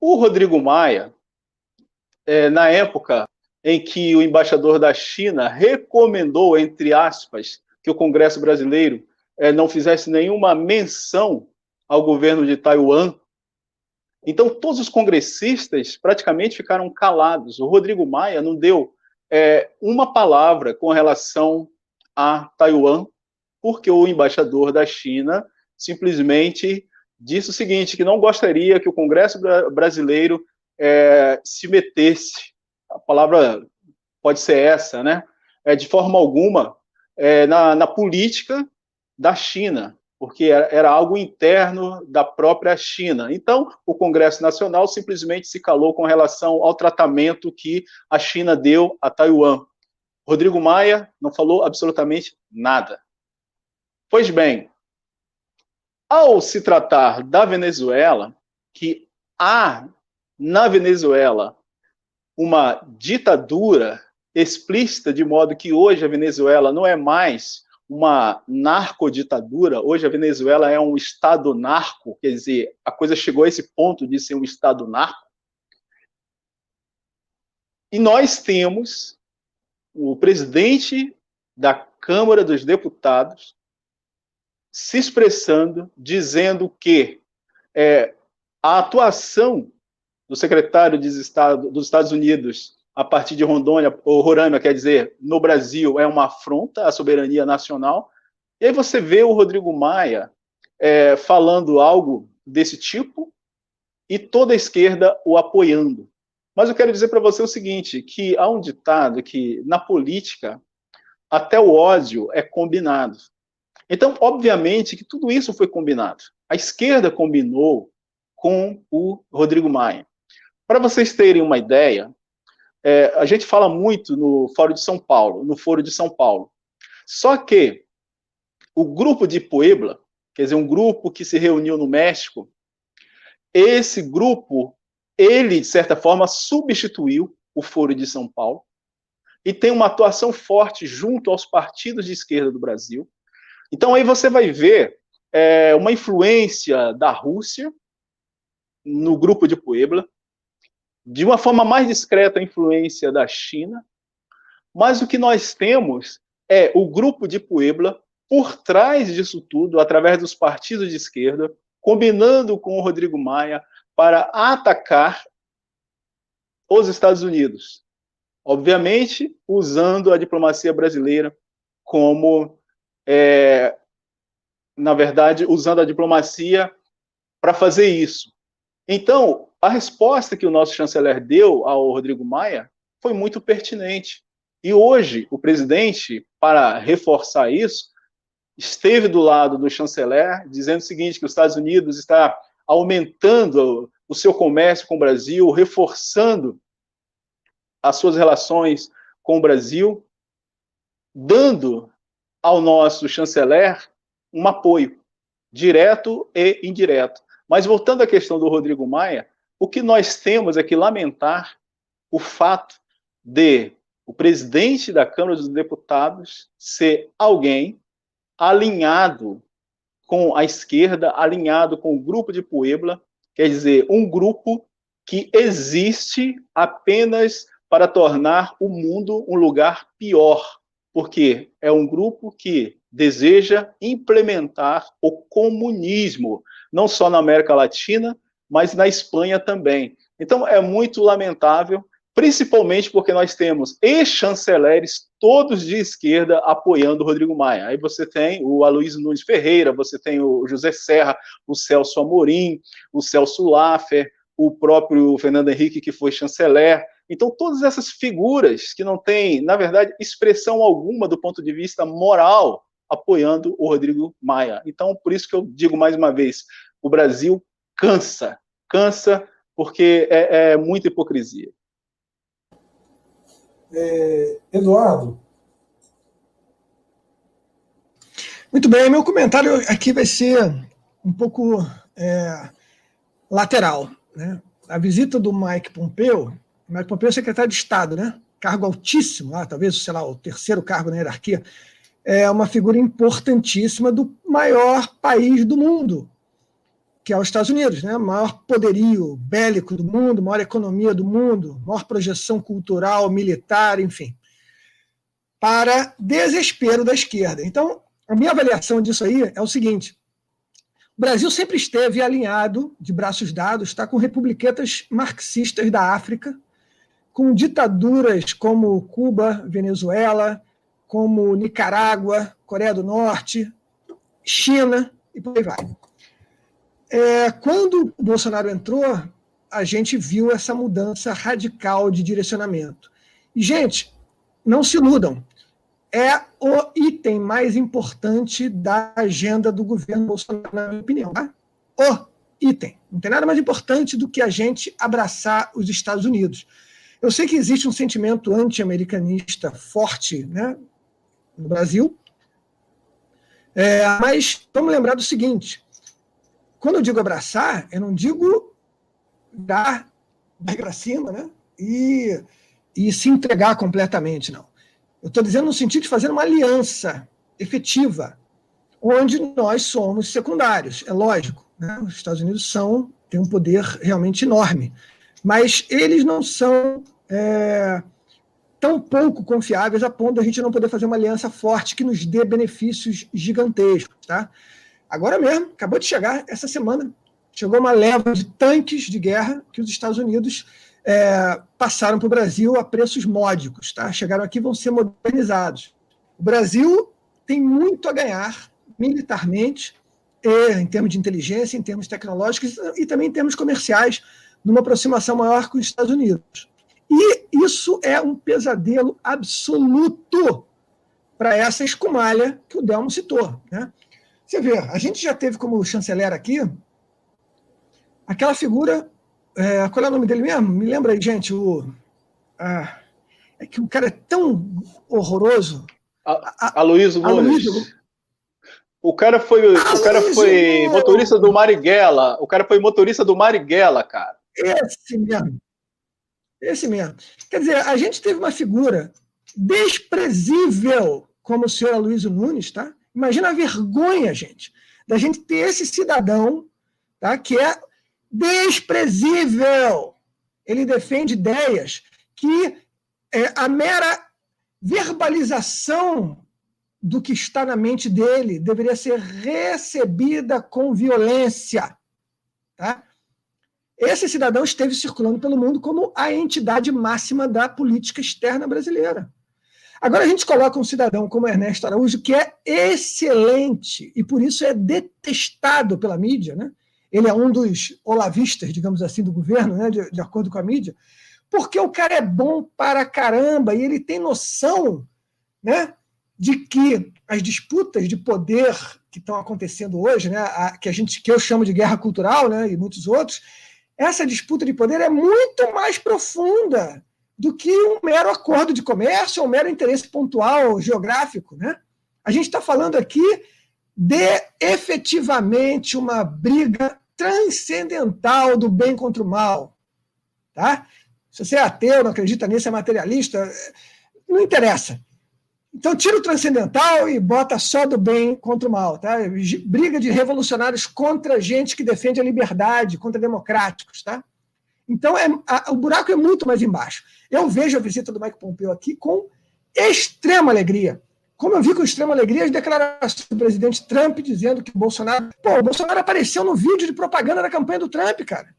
O Rodrigo Maia, é, na época em que o embaixador da China recomendou, entre aspas, que o Congresso brasileiro é, não fizesse nenhuma menção ao governo de Taiwan, então todos os congressistas praticamente ficaram calados. O Rodrigo Maia não deu é, uma palavra com relação a Taiwan, porque o embaixador da China simplesmente disse o seguinte, que não gostaria que o Congresso brasileiro é, se metesse, a palavra pode ser essa, né, é, de forma alguma, é, na, na, política da China, porque era, era, algo interno da própria China. Então, o Congresso Nacional simplesmente se calou com relação ao tratamento que a China deu a Taiwan. Rodrigo Maia não falou absolutamente nada. Pois bem, ao se tratar da Venezuela, que há na Venezuela uma ditadura explícita, de modo que hoje a Venezuela não é mais uma narcoditadura, hoje a Venezuela é um Estado narco, quer dizer, a coisa chegou a esse ponto de ser um Estado narco. E nós temos o presidente da Câmara dos Deputados se expressando, dizendo que é, a atuação do secretário de Estado dos Estados Unidos a partir de Rondônia, ou Roraima, quer dizer, no Brasil, é uma afronta à soberania nacional. E aí você vê o Rodrigo Maia é, falando algo desse tipo e toda a esquerda o apoiando. Mas eu quero dizer para você o seguinte, que há um ditado que na política até o ódio é combinado. Então, obviamente que tudo isso foi combinado. A esquerda combinou com o Rodrigo Maia. Para vocês terem uma ideia, é, a gente fala muito no Fórum de São Paulo, no Foro de São Paulo. Só que o grupo de Puebla, quer dizer, um grupo que se reuniu no México, esse grupo, ele, de certa forma, substituiu o Foro de São Paulo e tem uma atuação forte junto aos partidos de esquerda do Brasil. Então, aí você vai ver é, uma influência da Rússia no grupo de Puebla, de uma forma mais discreta, a influência da China, mas o que nós temos é o grupo de Puebla por trás disso tudo, através dos partidos de esquerda, combinando com o Rodrigo Maia para atacar os Estados Unidos. Obviamente, usando a diplomacia brasileira como, é, na verdade, usando a diplomacia para fazer isso. Então, a resposta que o nosso chanceler deu ao Rodrigo Maia foi muito pertinente. E hoje, o presidente, para reforçar isso, esteve do lado do chanceler, dizendo o seguinte: que os Estados Unidos está aumentando o seu comércio com o Brasil, reforçando as suas relações com o Brasil, dando ao nosso chanceler um apoio direto e indireto. Mas voltando à questão do Rodrigo Maia, o que nós temos é que lamentar o fato de o presidente da Câmara dos Deputados ser alguém alinhado com a esquerda, alinhado com o grupo de Puebla, quer dizer, um grupo que existe apenas para tornar o mundo um lugar pior, porque é um grupo que deseja implementar o comunismo, não só na América Latina, mas na Espanha também. Então é muito lamentável, principalmente porque nós temos ex-chanceleres todos de esquerda apoiando o Rodrigo Maia. Aí você tem o Aloysio Nunes Ferreira, você tem o José Serra, o Celso Amorim, o Celso Laffer, o próprio Fernando Henrique, que foi chanceler. Então, todas essas figuras que não têm, na verdade, expressão alguma do ponto de vista moral, apoiando o Rodrigo Maia. Então, por isso que eu digo mais uma vez: o Brasil cansa cansa, porque é, é muita hipocrisia. É, Eduardo? Muito bem, meu comentário aqui vai ser um pouco é, lateral. Né? A visita do Mike Pompeu, Mike Pompeu é secretário de Estado, né? cargo altíssimo, lá, talvez, sei lá, o terceiro cargo na hierarquia, é uma figura importantíssima do maior país do mundo, que é os Estados Unidos, né? maior poderio bélico do mundo, maior economia do mundo, maior projeção cultural, militar, enfim, para desespero da esquerda. Então, a minha avaliação disso aí é o seguinte: o Brasil sempre esteve alinhado, de braços dados, está com republiquetas marxistas da África, com ditaduras como Cuba, Venezuela, como Nicarágua, Coreia do Norte, China e por aí vai. É, quando o Bolsonaro entrou, a gente viu essa mudança radical de direcionamento. E, gente, não se iludam. É o item mais importante da agenda do governo Bolsonaro, na minha opinião. Tá? O item. Não tem nada mais importante do que a gente abraçar os Estados Unidos. Eu sei que existe um sentimento anti-americanista forte né, no Brasil, é, mas vamos lembrar do seguinte: quando eu digo abraçar, eu não digo dar para cima, né? E, e se entregar completamente, não. Eu estou dizendo no sentido de fazer uma aliança efetiva, onde nós somos secundários, é lógico. Né? Os Estados Unidos são têm um poder realmente enorme, mas eles não são é, tão pouco confiáveis a ponto de a gente não poder fazer uma aliança forte que nos dê benefícios gigantescos, tá? Agora mesmo, acabou de chegar essa semana, chegou uma leva de tanques de guerra que os Estados Unidos é, passaram para o Brasil a preços módicos, tá? Chegaram aqui vão ser modernizados. O Brasil tem muito a ganhar militarmente, e, em termos de inteligência, em termos tecnológicos e também em termos comerciais numa aproximação maior com os Estados Unidos. E isso é um pesadelo absoluto para essa escumalha que o Delmo citou. Né? Você vê, a gente já teve como chanceler aqui aquela figura. É, qual é o nome dele mesmo? Me lembra aí, gente. O, a, é que o cara é tão horroroso. Aloysio Nunes. O cara foi, o cara foi motorista do Marighella. O cara foi motorista do Marighella, cara. Esse mesmo. Esse mesmo. Quer dizer, a gente teve uma figura desprezível como o senhor Aloysio Nunes, tá? Imagina a vergonha, gente, da gente ter esse cidadão, tá? Que é desprezível. Ele defende ideias que é, a mera verbalização do que está na mente dele deveria ser recebida com violência. Tá? Esse cidadão esteve circulando pelo mundo como a entidade máxima da política externa brasileira. Agora a gente coloca um cidadão como Ernesto Araújo, que é excelente e por isso é detestado pela mídia. Né? Ele é um dos olavistas, digamos assim, do governo, né? de, de acordo com a mídia, porque o cara é bom para caramba e ele tem noção né, de que as disputas de poder que estão acontecendo hoje, né, a, que a gente que eu chamo de guerra cultural, né, e muitos outros, essa disputa de poder é muito mais profunda do que um mero acordo de comércio ou um mero interesse pontual geográfico, né? A gente está falando aqui de efetivamente uma briga transcendental do bem contra o mal, tá? Se você é ateu, não acredita nisso, é materialista, não interessa. Então, tira o transcendental e bota só do bem contra o mal. Tá? Briga de revolucionários contra gente que defende a liberdade, contra democráticos. Tá? Então, é, a, o buraco é muito mais embaixo. Eu vejo a visita do Mike Pompeo aqui com extrema alegria. Como eu vi com extrema alegria as declarações do presidente Trump dizendo que Bolsonaro. Pô, o Bolsonaro apareceu no vídeo de propaganda da campanha do Trump, cara.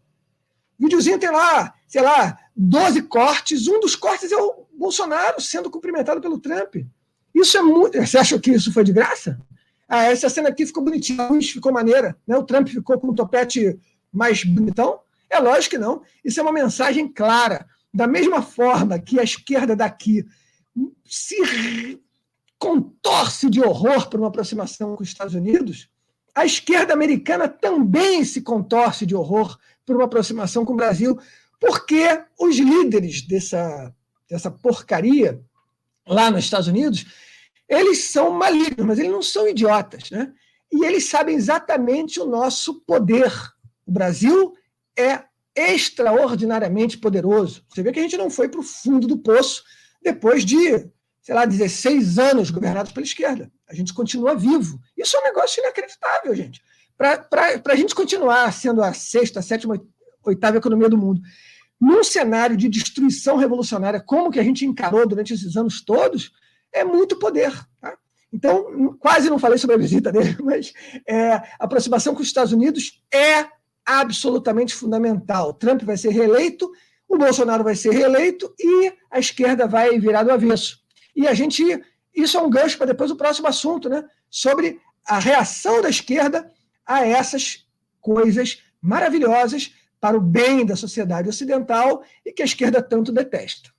O videozinho tem lá, sei lá, 12 cortes. Um dos cortes é o Bolsonaro sendo cumprimentado pelo Trump. Isso é muito. Você acha que isso foi de graça? Ah, essa cena aqui ficou bonitinha, ficou maneira, né? O Trump ficou com um topete mais bonitão? É lógico que não. Isso é uma mensagem clara. Da mesma forma que a esquerda daqui se contorce de horror por uma aproximação com os Estados Unidos, a esquerda americana também se contorce de horror por uma aproximação com o Brasil, porque os líderes dessa, dessa porcaria lá nos Estados Unidos, eles são malignos, mas eles não são idiotas, né? E eles sabem exatamente o nosso poder. O Brasil é extraordinariamente poderoso. Você vê que a gente não foi para o fundo do poço depois de, sei lá, 16 anos governados pela esquerda. A gente continua vivo. Isso é um negócio inacreditável, gente. Para a gente continuar sendo a sexta, sétima, oitava economia do mundo num cenário de destruição revolucionária, como que a gente encarou durante esses anos todos, é muito poder. Tá? Então, quase não falei sobre a visita dele, mas é, a aproximação com os Estados Unidos é absolutamente fundamental. Trump vai ser reeleito, o Bolsonaro vai ser reeleito e a esquerda vai virar do avesso. E a gente. Isso é um gancho para depois o próximo assunto, né? Sobre a reação da esquerda a essas coisas maravilhosas para o bem da sociedade ocidental e que a esquerda tanto detesta.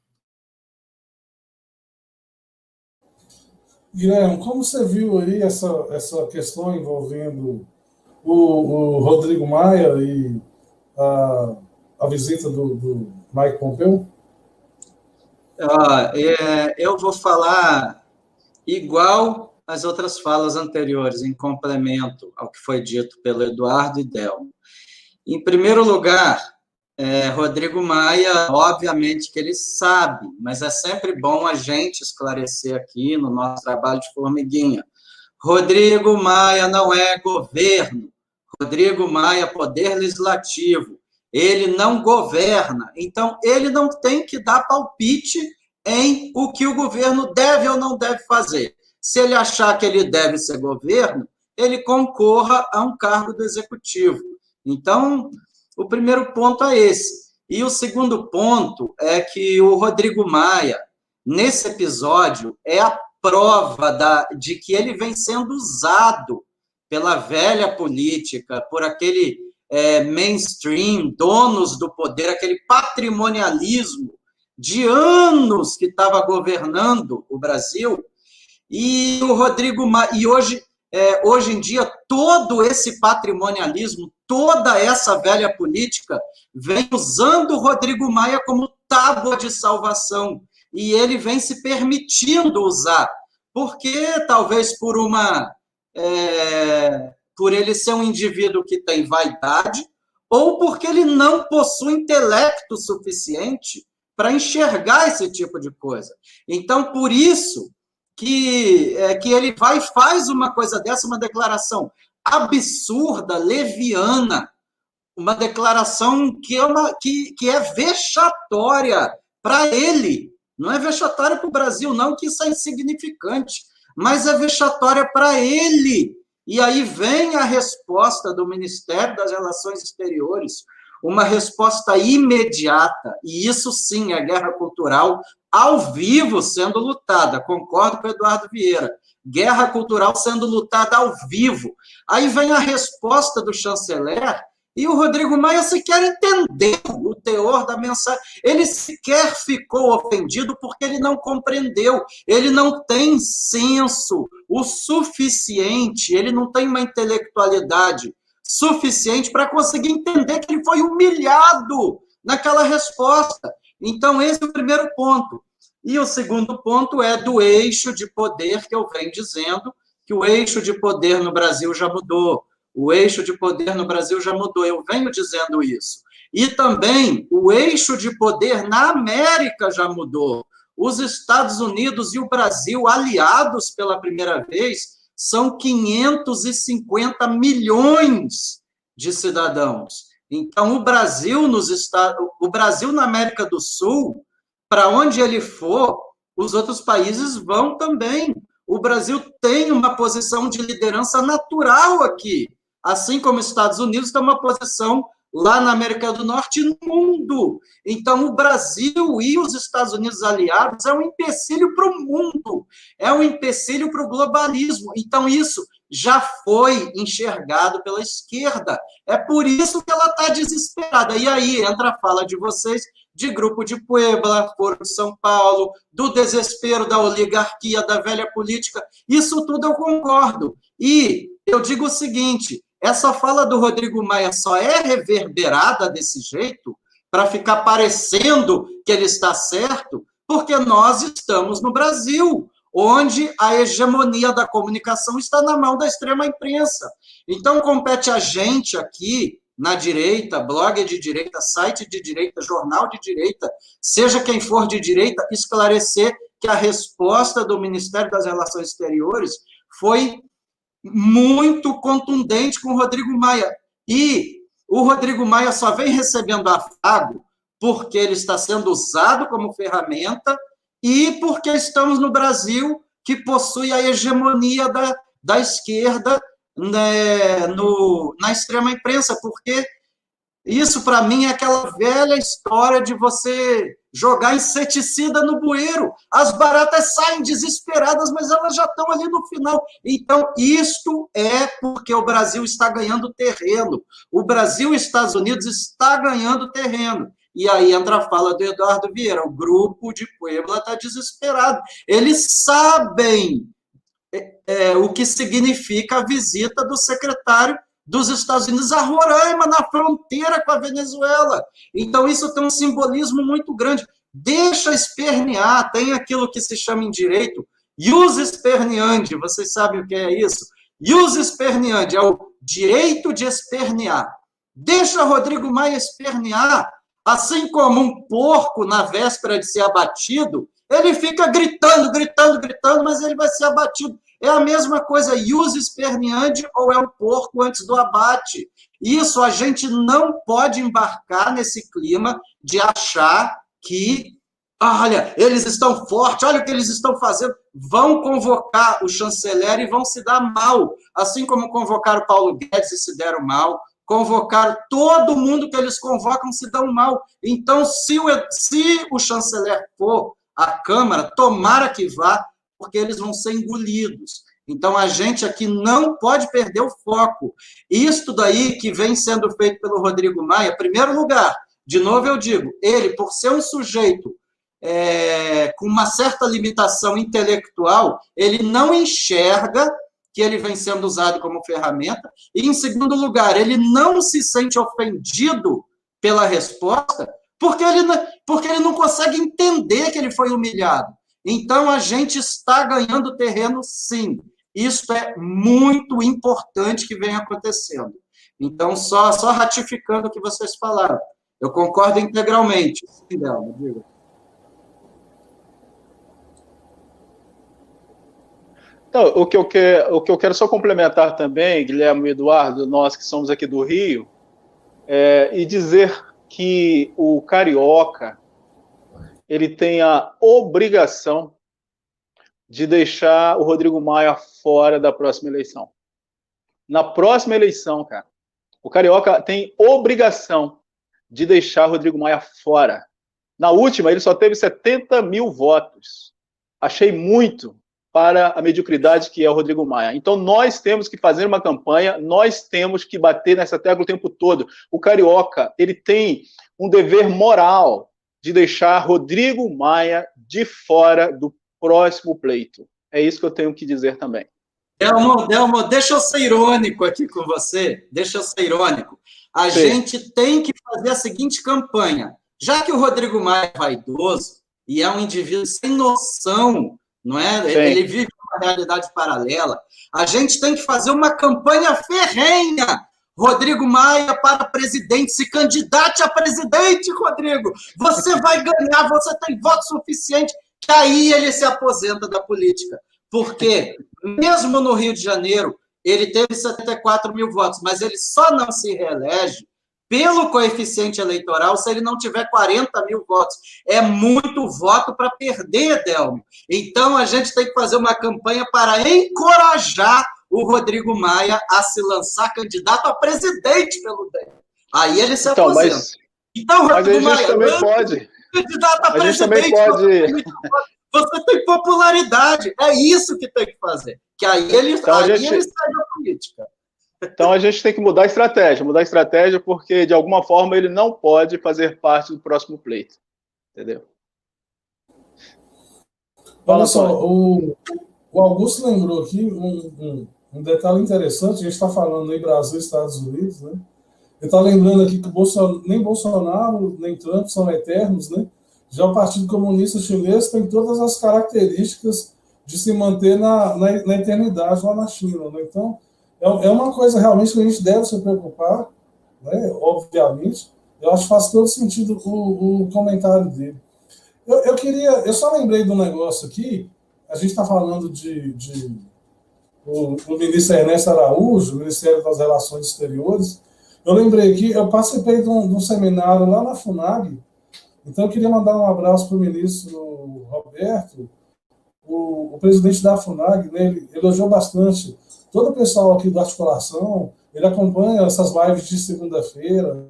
Guilherme, como você viu aí essa, essa questão envolvendo o, o Rodrigo Maia e a, a visita do, do Mike Pompeu? Ah, é, eu vou falar igual as outras falas anteriores, em complemento ao que foi dito pelo Eduardo e Delmo. Em primeiro lugar, é, Rodrigo Maia, obviamente que ele sabe, mas é sempre bom a gente esclarecer aqui no nosso trabalho de formiguinha. Rodrigo Maia não é governo. Rodrigo Maia poder legislativo. Ele não governa. Então, ele não tem que dar palpite em o que o governo deve ou não deve fazer. Se ele achar que ele deve ser governo, ele concorra a um cargo do executivo. Então, o primeiro ponto é esse. E o segundo ponto é que o Rodrigo Maia, nesse episódio, é a prova da, de que ele vem sendo usado pela velha política, por aquele é, mainstream, donos do poder, aquele patrimonialismo de anos que estava governando o Brasil, e o Rodrigo Ma... e hoje é, hoje em dia todo esse patrimonialismo, toda essa velha política vem usando o Rodrigo Maia como tábua de salvação e ele vem se permitindo usar, porque talvez por uma é, por ele ser um indivíduo que tem vaidade ou porque ele não possui intelecto suficiente para enxergar esse tipo de coisa. Então, por isso que, é, que ele vai e faz uma coisa dessa, uma declaração absurda, leviana, uma declaração que é, uma, que, que é vexatória para ele. Não é vexatória para o Brasil, não, que isso é insignificante, mas é vexatória para ele. E aí vem a resposta do Ministério das Relações Exteriores, uma resposta imediata, e isso sim é guerra cultural ao vivo sendo lutada. Concordo com o Eduardo Vieira. Guerra cultural sendo lutada ao vivo. Aí vem a resposta do chanceler e o Rodrigo Maia sequer entendeu o teor da mensagem. Ele sequer ficou ofendido porque ele não compreendeu. Ele não tem senso o suficiente, ele não tem uma intelectualidade suficiente para conseguir entender que ele foi humilhado naquela resposta. Então, esse é o primeiro ponto. E o segundo ponto é do eixo de poder que eu venho dizendo, que o eixo de poder no Brasil já mudou. O eixo de poder no Brasil já mudou, eu venho dizendo isso. E também o eixo de poder na América já mudou. Os Estados Unidos e o Brasil, aliados pela primeira vez, são 550 milhões de cidadãos. Então, o Brasil nos Estados, o Brasil na América do Sul, para onde ele for, os outros países vão também. O Brasil tem uma posição de liderança natural aqui, assim como os Estados Unidos tem uma posição lá na América do Norte e no mundo. Então, o Brasil e os Estados Unidos aliados é um empecilho para o mundo, é um empecilho para o globalismo. Então, isso já foi enxergado pela esquerda. É por isso que ela está desesperada. E aí entra a fala de vocês de Grupo de Puebla, Foro de São Paulo, do desespero da oligarquia, da velha política. Isso tudo eu concordo. E eu digo o seguinte: essa fala do Rodrigo Maia só é reverberada desse jeito para ficar parecendo que ele está certo, porque nós estamos no Brasil onde a hegemonia da comunicação está na mão da extrema imprensa. Então, compete a gente aqui, na direita, blog de direita, site de direita, jornal de direita, seja quem for de direita, esclarecer que a resposta do Ministério das Relações Exteriores foi muito contundente com o Rodrigo Maia. E o Rodrigo Maia só vem recebendo afago porque ele está sendo usado como ferramenta e porque estamos no Brasil, que possui a hegemonia da, da esquerda né, no, na extrema imprensa, porque isso, para mim, é aquela velha história de você jogar inseticida no bueiro. As baratas saem desesperadas, mas elas já estão ali no final. Então, isto é porque o Brasil está ganhando terreno. O Brasil e Estados Unidos está ganhando terreno. E aí entra a fala do Eduardo Vieira: o grupo de Puebla está desesperado. Eles sabem é, é, o que significa a visita do secretário dos Estados Unidos a Roraima, na fronteira com a Venezuela. Então, isso tem um simbolismo muito grande. Deixa espernear, tem aquilo que se chama em direito, ius esperneandi, vocês sabem o que é isso? Ius esperneandi é o direito de espernear. Deixa Rodrigo Maia espernear, Assim como um porco na véspera de ser abatido, ele fica gritando, gritando, gritando, mas ele vai ser abatido. É a mesma coisa, ius esperneandi ou é um porco antes do abate. Isso a gente não pode embarcar nesse clima de achar que, olha, eles estão fortes, olha o que eles estão fazendo. Vão convocar o chanceler e vão se dar mal, assim como convocaram Paulo Guedes e se deram mal, convocaram todo mundo que eles convocam se dão mal. Então, se o, se o chanceler for à Câmara, tomara que vá, porque eles vão ser engolidos. Então, a gente aqui não pode perder o foco. Isto daí que vem sendo feito pelo Rodrigo Maia, primeiro lugar, de novo eu digo, ele, por ser um sujeito é, com uma certa limitação intelectual, ele não enxerga que ele vem sendo usado como ferramenta, e, em segundo lugar, ele não se sente ofendido pela resposta, porque ele, porque ele não consegue entender que ele foi humilhado. Então, a gente está ganhando terreno, sim. Isso é muito importante que vem acontecendo. Então, só, só ratificando o que vocês falaram. Eu concordo integralmente. Sim, Delma, diga. O que, eu quero, o que eu quero só complementar também, Guilherme e Eduardo, nós que somos aqui do Rio, é, e dizer que o carioca ele tem a obrigação de deixar o Rodrigo Maia fora da próxima eleição. Na próxima eleição, cara, o Carioca tem obrigação de deixar o Rodrigo Maia fora. Na última, ele só teve 70 mil votos. Achei muito para a mediocridade que é o Rodrigo Maia. Então, nós temos que fazer uma campanha, nós temos que bater nessa tecla o tempo todo. O Carioca, ele tem um dever moral de deixar Rodrigo Maia de fora do próximo pleito. É isso que eu tenho que dizer também. Delmo, Delmo, deixa eu ser irônico aqui com você. Deixa eu ser irônico. A Sim. gente tem que fazer a seguinte campanha. Já que o Rodrigo Maia é vaidoso e é um indivíduo sem noção, não é? Sim. Ele vive uma realidade paralela. A gente tem que fazer uma campanha ferrenha Rodrigo Maia para presidente, se candidate a presidente, Rodrigo. Você vai ganhar, você tem voto suficiente que aí ele se aposenta da política. Porque, mesmo no Rio de Janeiro, ele teve 74 mil votos, mas ele só não se reelege pelo coeficiente eleitoral se ele não tiver 40 mil votos. É muito voto para perder, Delmo. Então, a gente tem que fazer uma campanha para encorajar o Rodrigo Maia a se lançar candidato a presidente pelo DEM. Aí ele se então, aposenta. Mas, então, Rodrigo mas a gente Maia, também pode candidato a, a presidente. Pode... Você tem popularidade. É isso que tem que fazer. Que aí ele, então, aí gente... ele sai da política. Então a gente tem que mudar a estratégia, mudar a estratégia porque de alguma forma ele não pode fazer parte do próximo pleito, entendeu? Olha só, o, o, Augusto lembrou aqui um, um, um detalhe interessante. A gente está falando em Brasil e Estados Unidos, né? Ele está lembrando aqui que Bolsonaro, nem Bolsonaro nem Trump são eternos, né? Já o Partido Comunista Chinês tem todas as características de se manter na, na, na eternidade lá na China, né? Então, é, é uma coisa realmente que a gente deve se preocupar, né? Obviamente. Eu acho que faz todo sentido o, o comentário dele. Eu, eu, queria, eu só lembrei de um negócio aqui. A gente está falando de, de o, o ministro Ernesto Araújo, Ministério das Relações Exteriores, eu lembrei aqui, eu participei de um, de um seminário lá na FUNAG, então eu queria mandar um abraço para o ministro Roberto, o, o, presidente da FUNAG, né, ele elogiou bastante todo o pessoal aqui da articulação, ele acompanha essas lives de segunda-feira,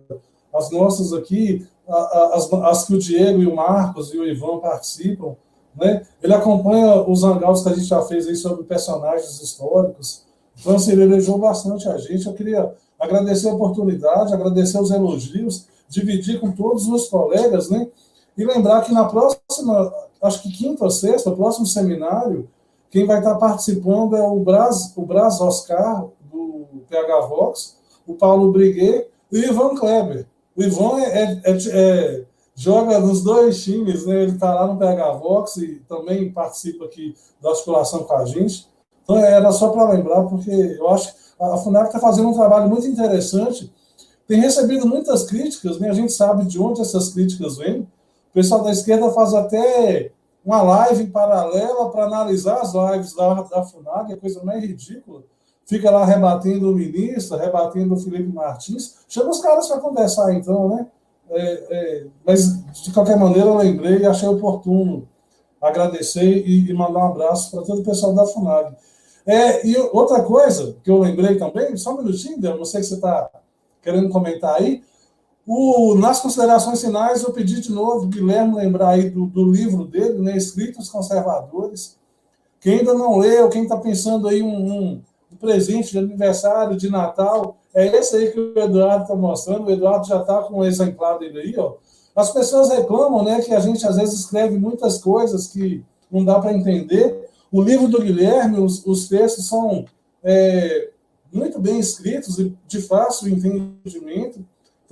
as nossas aqui, as, as, que o Diego e o Marcos e o Ivan participam, né? Ele acompanha os hangouts que a gente já fez aí sobre personagens históricos. Então, assim, ele elogiou bastante a gente. Eu queria agradecer a oportunidade, agradecer os elogios, dividir com todos os colegas, né? E lembrar que na próxima, acho que quinta ou sexta, o próximo seminário, quem vai estar participando é o Braz, o Braz Oscar, do PH Vox, o Paulo Briguet e o Ivan Kleber. O Ivan é, é, é, é joga nos dois times, né? Ele está lá no PH Vox e também participa aqui da articulação com a gente. Então era só para lembrar, porque eu acho que a FUNAC está fazendo um trabalho muito interessante, tem recebido muitas críticas, né? a gente sabe de onde essas críticas vêm. O pessoal da esquerda faz até uma live paralela para analisar as lives da, da FUNAC, é coisa mais ridícula. Fica lá rebatendo o ministro, rebatendo o Felipe Martins. Chama os caras para conversar, então, né? É, é, mas, de qualquer maneira, eu lembrei e achei oportuno agradecer e, e mandar um abraço para todo o pessoal da FUNAG. É, e outra coisa que eu lembrei também, só um minutinho, Del, não sei se você está querendo comentar aí. O, nas considerações finais, eu pedi de novo, Guilherme, lembrar aí do, do livro dele, né, Escritos Conservadores, Quem ainda não leu, quem está pensando aí um, um, um, presente de aniversário, de Natal, é esse aí que o Eduardo está mostrando. O Eduardo já está com o exemplar dele aí, ó. As pessoas reclamam, né, que a gente às vezes escreve muitas coisas que não dá para entender. O livro do Guilherme, os, os textos são é, muito bem escritos e de fácil entendimento.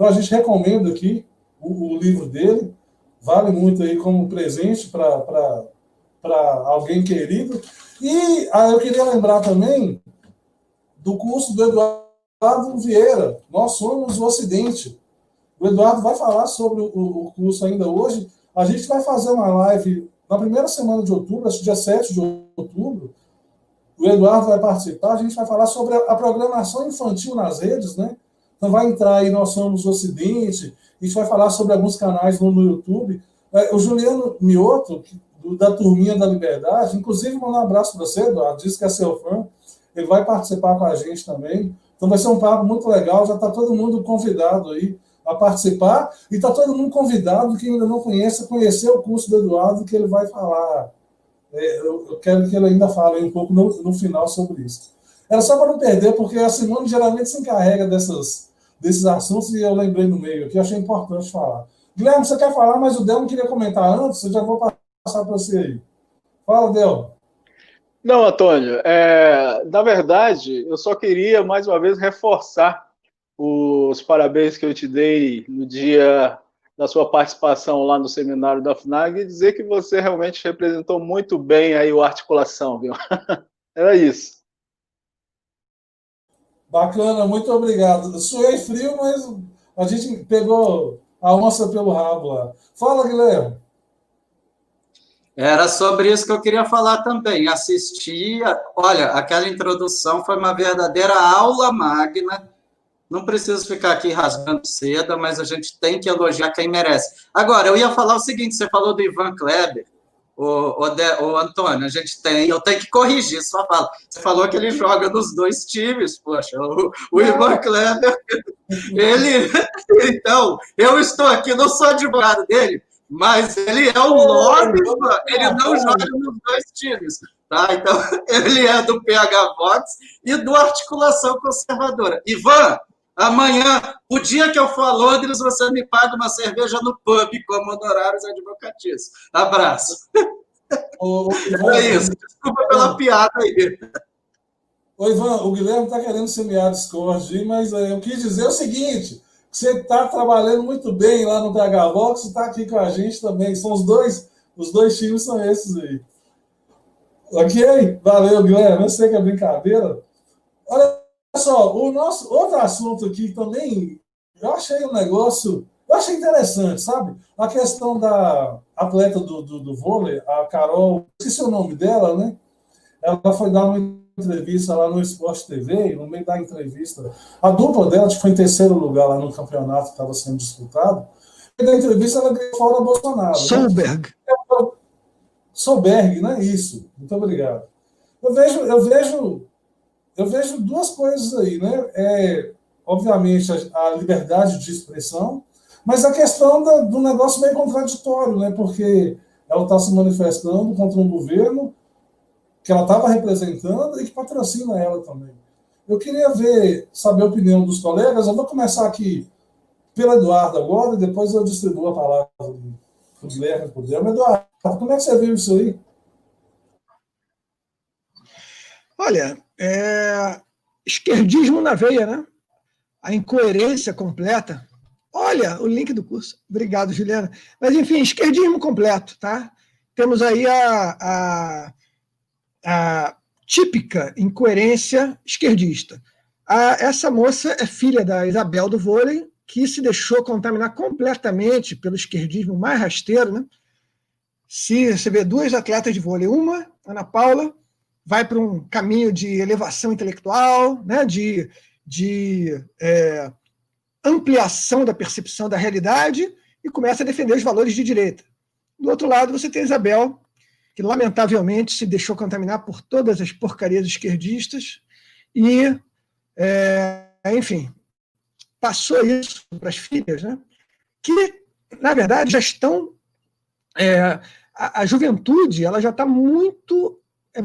Então a gente recomenda aqui o, o livro dele. Vale muito aí como presente para alguém querido. E ah, eu queria lembrar também do curso do Eduardo Vieira, Nós Somos o Ocidente. O Eduardo vai falar sobre o, o curso ainda hoje. A gente vai fazer uma live na primeira semana de outubro, acho que dia 7 de outubro. O Eduardo vai participar, a gente vai falar sobre a, programação infantil nas redes, né? Então vai entrar aí Nós Somos o Ocidente, a gente vai falar sobre alguns canais no, no YouTube. É, o Juliano Mioto, da Turminha da Liberdade. Inclusive, mandar um abraço para você, Eduardo, disse que é seu fã. Ele vai participar com a gente também. Então, vai ser um papo muito legal. Já está todo mundo convidado aí a participar. E está todo mundo convidado, que ainda não conhece, a conhecer o curso do Eduardo, que ele vai falar. É, eu, quero que ele ainda fale um pouco no, no final sobre isso. Era só para não perder, porque a Simone geralmente se encarrega dessas, desses assuntos e eu lembrei no meio aqui, achei importante falar. Guilherme, você quer falar, mas o Delmo queria comentar antes, eu já vou passar para você aí. Fala, Del. Não, Antônio, é, na verdade, eu só queria mais uma vez reforçar os parabéns que eu te dei no dia da sua participação lá no seminário da FNAG e dizer que você realmente representou muito bem aí o articulação, viu? Era isso. Bacana, muito obrigado. Suei frio, mas a gente pegou a onça pelo rabo lá. Fala, Guilherme. Era sobre isso que eu queria falar também. Assistia, olha, aquela introdução foi uma verdadeira aula magna. Não preciso ficar aqui rasgando seda, mas a gente tem que elogiar quem merece. Agora, eu ia falar o seguinte: você falou do Ivan Kleber, o, o, o Antônio, a gente tem, eu tenho que corrigir sua fala. Você falou que ele joga nos dois times, poxa, o, o Ivan Kleber, ele. Então, eu estou aqui, não sou advogado dele, mas ele é o nome, ele não joga nos dois times. Tá? Então, ele é do PH Vox e do Articulação Conservadora. Ivan, amanhã, o dia que eu for a Londres, você me paga uma cerveja no pub como honorários advocatícios. Abraço. Ô, é isso, desculpa pela piada aí. Ô, Ivan, o Guilherme está querendo semear discórdia, mas é, eu quis dizer o seguinte: você está trabalhando muito bem lá no DH Vox, está aqui com a gente também. São os dois, os dois times são esses aí. Ok? Valeu, Guilherme. Eu sei que é brincadeira. Só, o nosso outro assunto aqui também, eu achei um negócio, eu achei interessante, sabe? A questão da atleta do, do, do vôlei, a Carol, esqueci o nome dela, né? Ela foi dar uma entrevista lá no Esporte TV, no meio da entrevista, a dupla dela, que foi em terceiro lugar lá no campeonato que estava sendo disputado, e da entrevista ela ganhou fora Bolsonaro. Né? Solberg. Né? Solberg, né? Isso. Muito obrigado. Eu vejo, eu vejo, eu vejo duas coisas aí, né? É, obviamente, a, a liberdade de expressão, mas a questão da, do negócio meio contraditório, né? Porque ela está se manifestando contra um governo que ela estava representando e que patrocina ela também. Eu queria ver, saber a opinião dos colegas. Eu vou começar aqui pelo Eduardo agora, e depois eu distribuo a palavra para o Guilherme para o Eduardo, como é que você viu isso aí? Olha, é... esquerdismo na veia, né? A incoerência completa. Olha, o link do curso. Obrigado, Juliana. Mas, enfim, esquerdismo completo, tá? Temos aí a, a a típica incoerência esquerdista. A, essa moça é filha da Isabel do vôlei, que se deixou contaminar completamente pelo esquerdismo mais rasteiro. Né? Se você vê duas atletas de vôlei, uma, Ana Paula, vai para um caminho de elevação intelectual, né? de, de é, ampliação da percepção da realidade e começa a defender os valores de direita. Do outro lado, você tem Isabel, que lamentavelmente se deixou contaminar por todas as porcarias esquerdistas e, é, enfim, passou isso para as filhas, né? que, na verdade, já estão. É, a, a, juventude ela já está muito é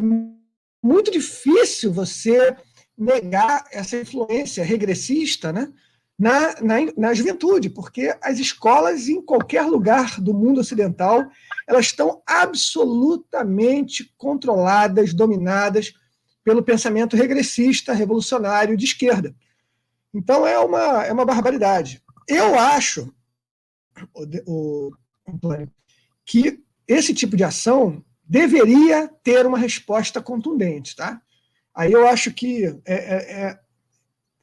muito difícil você negar essa influência regressista né, na, na, na juventude, porque as escolas, em qualquer lugar do mundo ocidental, elas estão absolutamente controladas, dominadas pelo pensamento regressista, revolucionário de esquerda. Então é uma, é uma barbaridade. Eu acho, o, o, que esse tipo de ação deveria ter uma resposta contundente. Tá? Aí eu acho que é, é, é,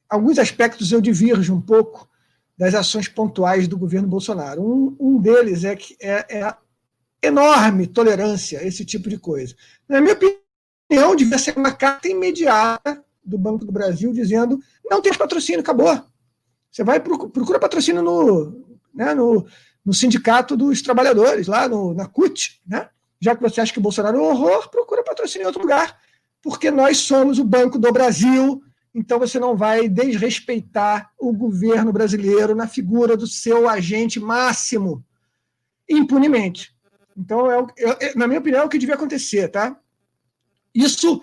alguns aspectos eu divirjo um pouco das ações pontuais do governo Bolsonaro. Um, um deles é que é, é a enorme tolerância a esse tipo de coisa. Na minha opinião, devia ser uma carta imediata do Banco do Brasil dizendo não tem patrocínio, acabou. Você vai procura patrocínio no, né, no, no sindicato dos trabalhadores, lá no, na CUT, né? Já que você acha que o Bolsonaro é um horror, procura patrocínio em outro lugar, porque nós somos o Banco do Brasil, então você não vai desrespeitar o governo brasileiro na figura do seu agente máximo, impunemente. Então, é, é, na minha opinião, é o que devia acontecer, tá? Isso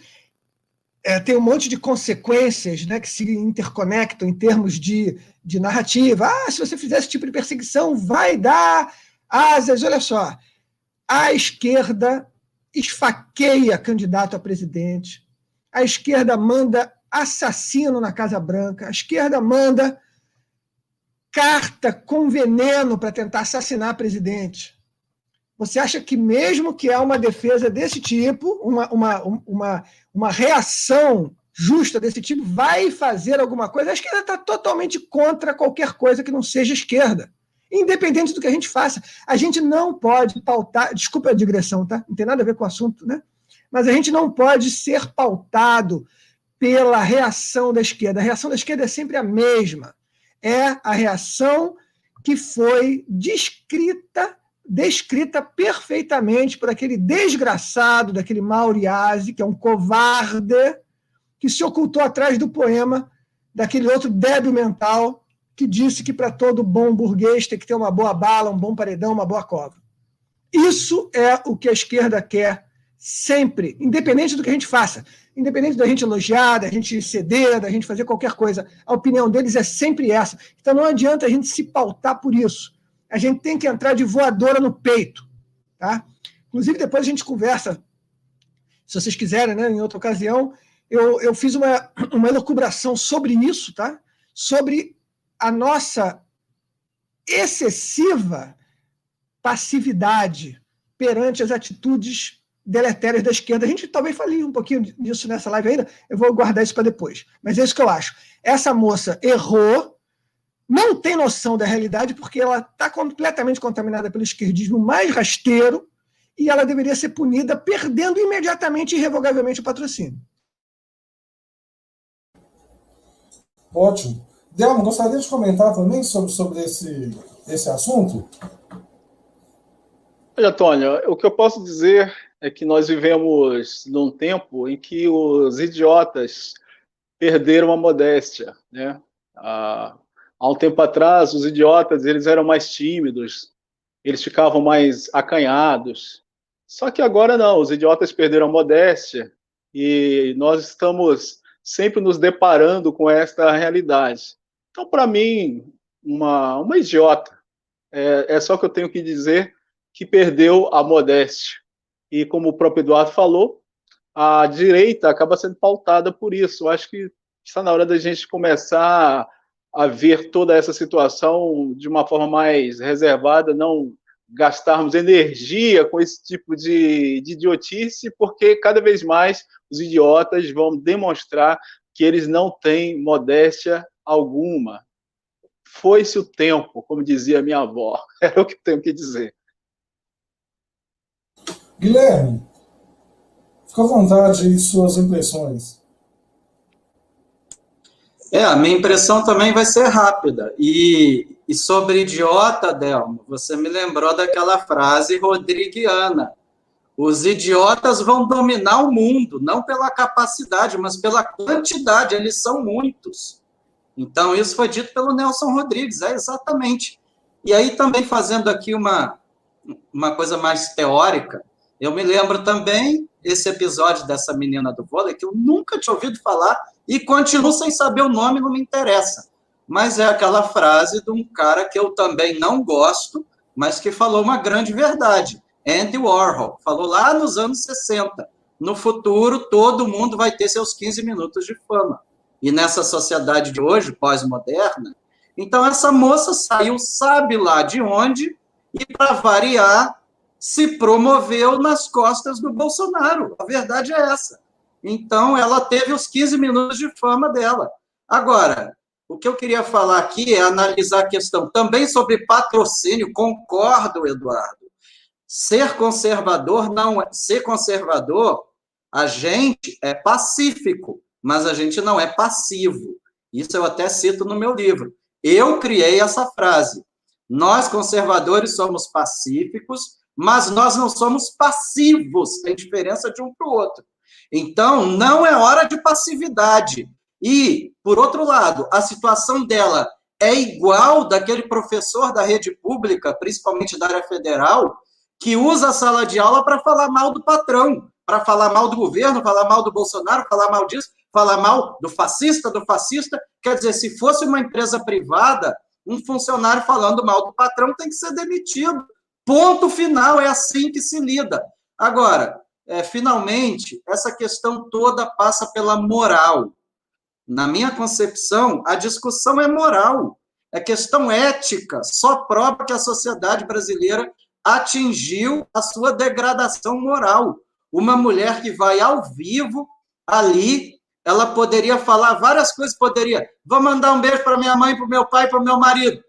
é, tem um monte de consequências né, que se interconectam em termos de, de narrativa. Ah, se você fizer esse tipo de perseguição, vai dar asas. Olha só, a esquerda esfaqueia candidato a presidente, a esquerda manda assassino na Casa Branca, a esquerda manda carta com veneno para tentar assassinar presidente. Você acha que, mesmo que há uma defesa desse tipo, uma, uma, uma, uma reação justa desse tipo, vai fazer alguma coisa? A esquerda está totalmente contra qualquer coisa que não seja esquerda. Independente do que a gente faça. A gente não pode pautar. Desculpa a digressão, tá? Não tem nada a ver com o assunto, né? Mas a gente não pode ser pautado pela reação da esquerda. A reação da esquerda é sempre a mesma. É a reação que foi descrita descrita perfeitamente por aquele desgraçado daquele Mauriase, que é um covarde, que se ocultou atrás do poema daquele outro débil mental que disse que para todo bom burguês tem que ter uma boa bala, um bom paredão, uma boa cova. Isso é o que a esquerda quer sempre, independente do que a gente faça, independente da gente elogiar, da gente ceder, da gente fazer qualquer coisa. A opinião deles é sempre essa. Então não adianta a gente se pautar por isso a gente tem que entrar de voadora no peito. Tá? Inclusive, depois a gente conversa, se vocês quiserem, né, em outra ocasião, eu, eu fiz uma, uma elucubração sobre isso, tá? sobre a nossa excessiva passividade perante as atitudes deletérias da esquerda. A gente talvez fale um pouquinho disso nessa live ainda, eu vou guardar isso para depois. Mas é isso que eu acho. Essa moça errou, não tem noção da realidade porque ela está completamente contaminada pelo esquerdismo mais rasteiro e ela deveria ser punida perdendo imediatamente e irrevogavelmente o patrocínio. Ótimo. Delmo, gostaria de comentar também sobre, sobre esse, esse assunto? Olha, Antônio, o que eu posso dizer é que nós vivemos num tempo em que os idiotas perderam a modéstia, né? Há um tempo atrás, os idiotas eles eram mais tímidos, eles ficavam mais acanhados. Só que agora não, os idiotas perderam a modéstia e nós estamos sempre nos deparando com esta realidade. Então, para mim, uma, uma idiota, é, é só que eu tenho que dizer que perdeu a modéstia. E como o próprio Eduardo falou, a direita acaba sendo pautada por isso. Eu acho que está na hora da gente começar a ver toda essa situação de uma forma mais reservada, não gastarmos energia com esse tipo de, de idiotice, porque cada vez mais os idiotas vão demonstrar que eles não têm modéstia alguma. Foi-se o tempo, como dizia minha avó. É o que tenho que dizer. Guilherme, fica à vontade e suas impressões. É, a minha impressão também vai ser rápida. E, e sobre idiota, Delmo, você me lembrou daquela frase rodriguiana. Os idiotas vão dominar o mundo, não pela capacidade, mas pela quantidade, eles são muitos. Então, isso foi dito pelo Nelson Rodrigues, é exatamente. E aí, também fazendo aqui uma, uma coisa mais teórica, eu me lembro também esse episódio dessa menina do vôlei, que eu nunca tinha ouvido falar e continuo sem saber o nome, não me interessa. Mas é aquela frase de um cara que eu também não gosto, mas que falou uma grande verdade. Andy Warhol falou lá nos anos 60. No futuro, todo mundo vai ter seus 15 minutos de fama. E nessa sociedade de hoje, pós-moderna, então essa moça saiu, sabe lá de onde, e para variar, se promoveu nas costas do Bolsonaro. A verdade é essa. Então, ela teve os 15 minutos de fama dela. Agora, o que eu queria falar aqui é analisar a questão também sobre patrocínio. Concordo, Eduardo. Ser conservador não é. Ser conservador, a gente é pacífico, mas a gente não é passivo. Isso eu até cito no meu livro. Eu criei essa frase. Nós, conservadores, somos pacíficos, mas nós não somos passivos. Tem diferença de um para o outro. Então, não é hora de passividade. E, por outro lado, a situação dela é igual daquele professor da rede pública, principalmente da área federal, que usa a sala de aula para falar mal do patrão, para falar mal do governo, falar mal do Bolsonaro, falar mal disso, falar mal do fascista, do fascista. Quer dizer, se fosse uma empresa privada, um funcionário falando mal do patrão tem que ser demitido. Ponto final, é assim que se lida. Agora, é, finalmente, essa questão toda passa pela moral. Na minha concepção, a discussão é moral, é questão ética, só prova que a sociedade brasileira atingiu a sua degradação moral. Uma mulher que vai ao vivo ali, ela poderia falar várias coisas, poderia, vou mandar um beijo para minha mãe, para o meu pai, para o meu marido.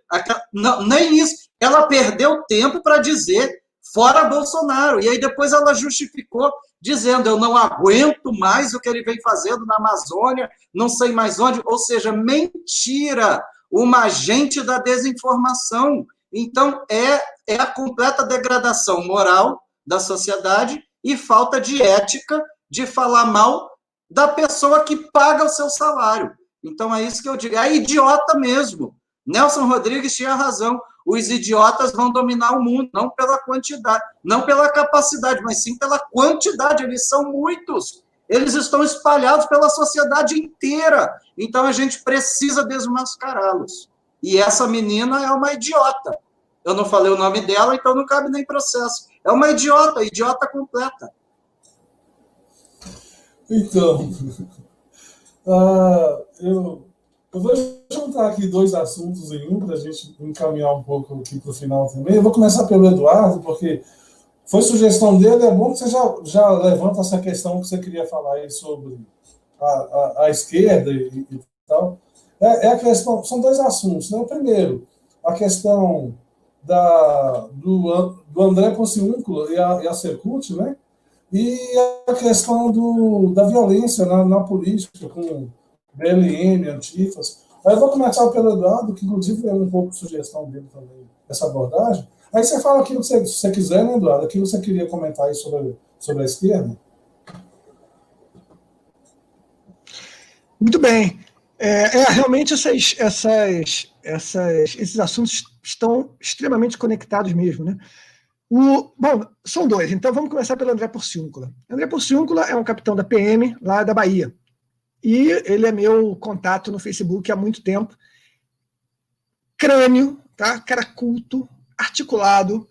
Não, nem isso. Ela perdeu tempo para dizer fora Bolsonaro. E aí depois ela justificou dizendo: eu não aguento mais o que ele vem fazendo na Amazônia, não sei mais onde. Ou seja, mentira, uma agente da desinformação. Então, é, é a completa degradação moral da sociedade e falta de ética de falar mal da pessoa que paga o seu salário. Então, é isso que eu digo. É idiota mesmo. Nelson Rodrigues tinha razão os idiotas vão dominar o mundo, não pela quantidade, não pela capacidade, mas sim pela quantidade. Eles são muitos. Eles estão espalhados pela sociedade inteira. Então a gente precisa desmascará-los. E essa menina é uma idiota. Eu não falei o nome dela, então não cabe nem processo. É uma idiota, idiota completa. Então, uh, eu eu vou juntar aqui dois assuntos em um para a gente encaminhar um pouco aqui para o final também. Eu vou começar pelo Eduardo, porque foi sugestão dele. É bom que você já, já levanta essa questão que você queria falar aí sobre a, a, a esquerda e, e tal. É, é, a questão, são dois assuntos. Né? O primeiro, a questão da, do, do André Pociúnculo e a, e a Secult, né? E a questão do, da violência na, na política, com BLM, Antifas. Aí eu vou começar pelo Eduardo, que inclusive é um pouco sugestão dele também, essa abordagem. Aí você fala aquilo que você, você quiser, né, Eduardo? Aquilo que você queria comentar aí sobre, sobre a esquerda. Muito bem. É, é, realmente essas, essas, essas, esses assuntos estão extremamente conectados mesmo, né? O, bom, são dois, então vamos começar pelo André Porciúncula. André Porciúncula é um capitão da PM lá da Bahia. E ele é meu contato no Facebook há muito tempo. Crânio, tá? cara culto, articulado,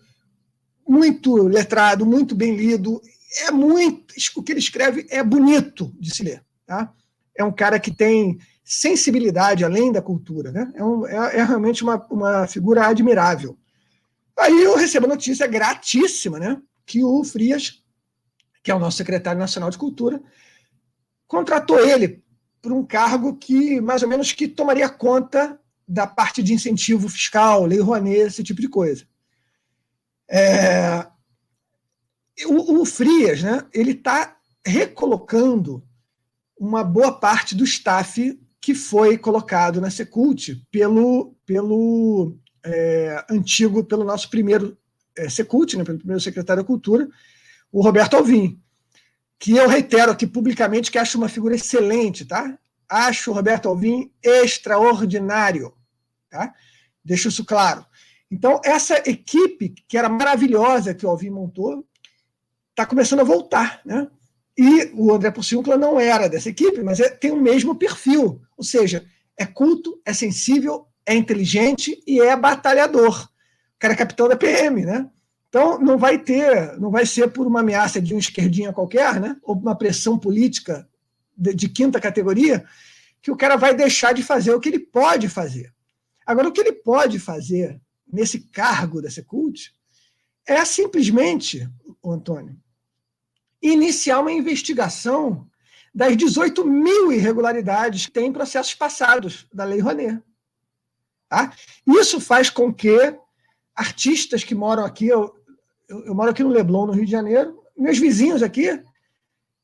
muito letrado, muito bem lido. É muito. O que ele escreve é bonito de se ler. Tá? É um cara que tem sensibilidade além da cultura. Né? É, um, é, é realmente uma, uma figura admirável. Aí eu recebo a notícia gratíssima né, que o Frias, que é o nosso secretário nacional de cultura, contratou ele para um cargo que mais ou menos que tomaria conta da parte de incentivo fiscal, lei Rouanet, esse tipo de coisa. É, o, o Frias, né, ele está recolocando uma boa parte do staff que foi colocado na Secult pelo, pelo é, antigo, pelo nosso primeiro é, Secult, né, pelo primeiro secretário da Cultura, o Roberto Alvim que eu reitero aqui publicamente que acho uma figura excelente, tá? Acho o Roberto Alvim extraordinário, tá? Deixo isso claro. Então, essa equipe, que era maravilhosa que o Alvim montou, está começando a voltar, né? E o André Porciúncula não era dessa equipe, mas é, tem o mesmo perfil. Ou seja, é culto, é sensível, é inteligente e é batalhador. O cara é capitão da PM, né? Então não vai ter, não vai ser por uma ameaça de um esquerdinha qualquer, né? Ou uma pressão política de, de quinta categoria, que o cara vai deixar de fazer o que ele pode fazer. Agora, o que ele pode fazer nesse cargo da Secult é simplesmente, Antônio, iniciar uma investigação das 18 mil irregularidades que tem em processos passados da Lei Rouanet. Tá? Isso faz com que artistas que moram aqui, eu, eu, eu, moro aqui no Leblon, no Rio de Janeiro, meus vizinhos aqui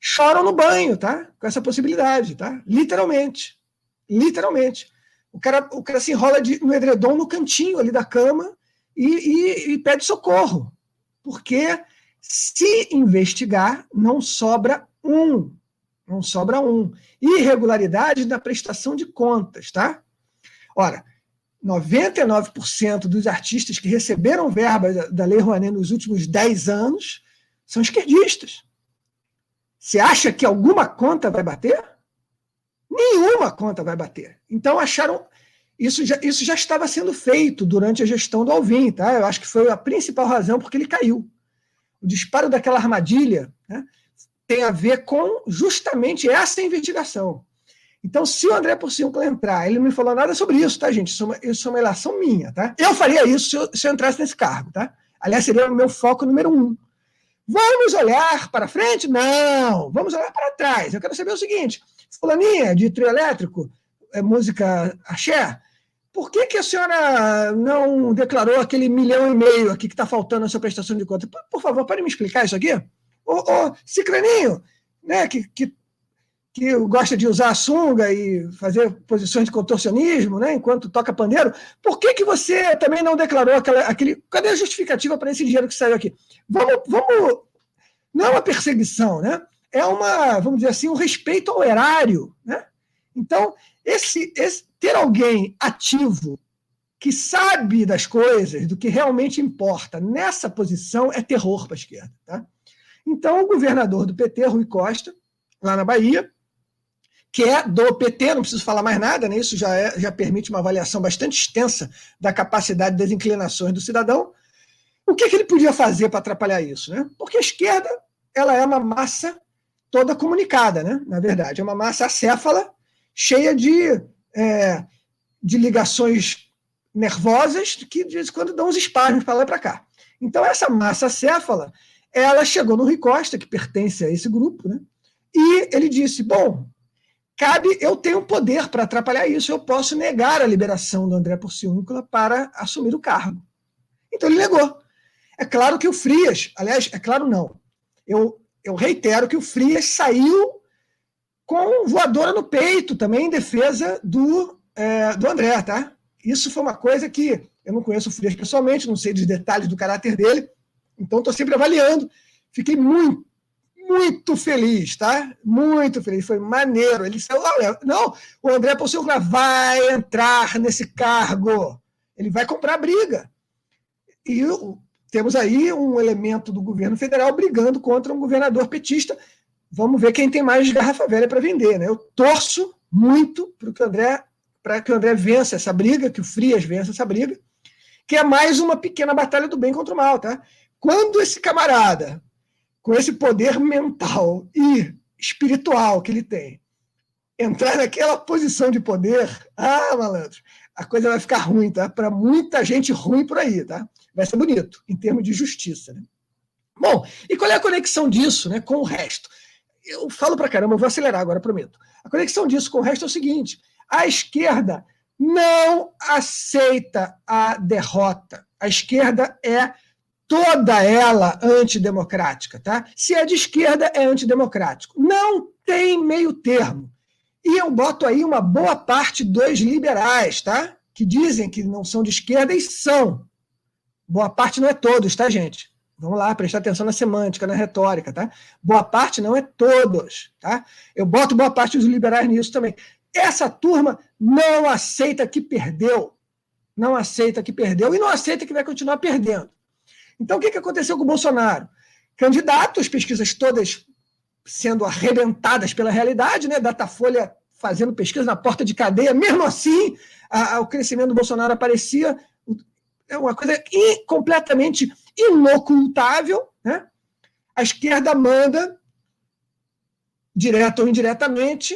choram no banho, tá? Com essa possibilidade, tá? Literalmente. Literalmente. O cara, o cara se enrola de, no edredom no cantinho ali da cama e, e, e pede socorro. Porque se investigar, não sobra um. Não sobra um. Irregularidade na prestação de contas, tá? Ora, 99% dos artistas que receberam verba da Lei Rouanet nos últimos 10 anos são esquerdistas. Você acha que alguma conta vai bater? Nenhuma conta vai bater. Então acharam. Isso já, isso já estava sendo feito durante a gestão do Alvim, tá? Eu acho que foi a principal razão porque ele caiu. O disparo daquela armadilha né, tem a ver com justamente essa investigação. Então, se o André Porciúncula entrar, ele não me falou nada sobre isso, tá, gente? Isso é uma, isso é uma relação minha, tá? Eu faria isso se eu, se eu entrasse nesse cargo, tá? Aliás, seria o meu foco número um. Vamos olhar para frente? Não, vamos olhar para trás. Eu quero saber o seguinte: Fulaninha, de trio elétrico, é música axé, por que, que a senhora não declarou aquele milhão e meio aqui que está faltando na sua prestação de conta? Por, por favor, pode me explicar isso aqui? Ô, ô Cicraninho, né, que, que, que gosta de usar a sunga e fazer posições de contorcionismo, né, enquanto toca pandeiro, por que, que você também não declarou aquela, aquele. Cadê a justificativa para esse dinheiro que saiu aqui? Vamos, vamos. Não é uma perseguição, né? É uma, vamos dizer assim, um respeito ao erário, né? Então, esse, esse ter alguém ativo que sabe das coisas, do que realmente importa nessa posição é terror para a esquerda. Tá? Então, o governador do PT, Rui Costa, lá na Bahia, que é do PT, não preciso falar mais nada, né? isso já, é, já permite uma avaliação bastante extensa da capacidade das inclinações do cidadão. O que, que ele podia fazer para atrapalhar isso? Né? Porque a esquerda ela é uma massa toda comunicada, né? na verdade, é uma massa acéfala, cheia de, é, de ligações nervosas que de vez em quando dão uns espasmos para lá e para cá. Então, essa massa acéfala, ela chegou no Rui Costa, que pertence a esse grupo, né? e ele disse: Bom, cabe, eu tenho poder para atrapalhar isso, eu posso negar a liberação do André Porciúncula para assumir o cargo. Então ele negou. É claro que o Frias, aliás, é claro não, eu, eu reitero que o Frias saiu com voadora no peito também em defesa do, é, do André, tá? Isso foi uma coisa que eu não conheço o Frias pessoalmente, não sei dos detalhes do caráter dele, então estou sempre avaliando. Fiquei muito, muito feliz, tá? Muito feliz, foi maneiro. Ele disse: olha, não, o André Ponciúncula vai entrar nesse cargo, ele vai comprar briga. E temos aí um elemento do governo federal brigando contra um governador petista. Vamos ver quem tem mais garrafa velha para vender, né? Eu torço muito para que o André para que o André vença essa briga, que o Frias vença essa briga, que é mais uma pequena batalha do bem contra o mal, tá? Quando esse camarada com esse poder mental e espiritual que ele tem, entrar naquela posição de poder, ah, malandro, a coisa vai ficar ruim, tá? Para muita gente ruim por aí, tá? Vai ser bonito, em termos de justiça, né? Bom, e qual é a conexão disso né, com o resto? Eu falo para caramba, eu vou acelerar agora, prometo. A conexão disso com o resto é o seguinte: a esquerda não aceita a derrota. A esquerda é toda ela antidemocrática, tá? Se é de esquerda, é antidemocrático. Não tem meio termo. E eu boto aí uma boa parte dos liberais, tá? Que dizem que não são de esquerda e são. Boa parte não é todos, tá, gente? Vamos lá, prestar atenção na semântica, na retórica, tá? Boa parte não é todos, tá? Eu boto boa parte dos liberais nisso também. Essa turma não aceita que perdeu. Não aceita que perdeu e não aceita que vai continuar perdendo. Então, o que, que aconteceu com o Bolsonaro? Candidato, as pesquisas todas sendo arrebentadas pela realidade, né? Datafolha fazendo pesquisa na porta de cadeia, mesmo assim, a, a, o crescimento do Bolsonaro aparecia é uma coisa completamente inocultável, né? A esquerda manda, direto ou indiretamente,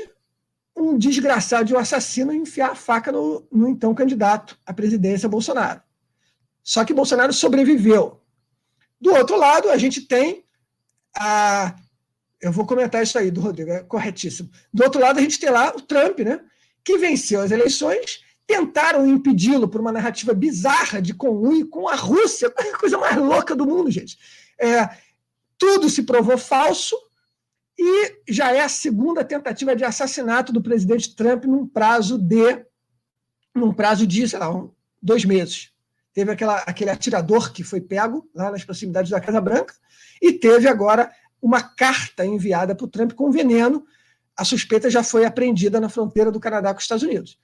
um desgraçado de um assassino enfiar a faca no, no então candidato à presidência Bolsonaro. Só que Bolsonaro sobreviveu. Do outro lado, a gente tem a. Eu vou comentar isso aí do Rodrigo, é corretíssimo. Do outro lado, a gente tem lá o Trump, né? Que venceu as eleições, tentaram impedi-lo por uma narrativa bizarra de conluio com a Rússia, a coisa mais louca do mundo, gente. É, tudo se provou falso e já é a segunda tentativa de assassinato do presidente Trump num prazo de num prazo de, sei lá, um, dois meses. Teve aquela, aquele atirador que foi pego lá nas proximidades da Casa Branca, e teve agora uma carta enviada para o Trump com veneno. A suspeita já foi apreendida na fronteira do Canadá com os Estados Unidos.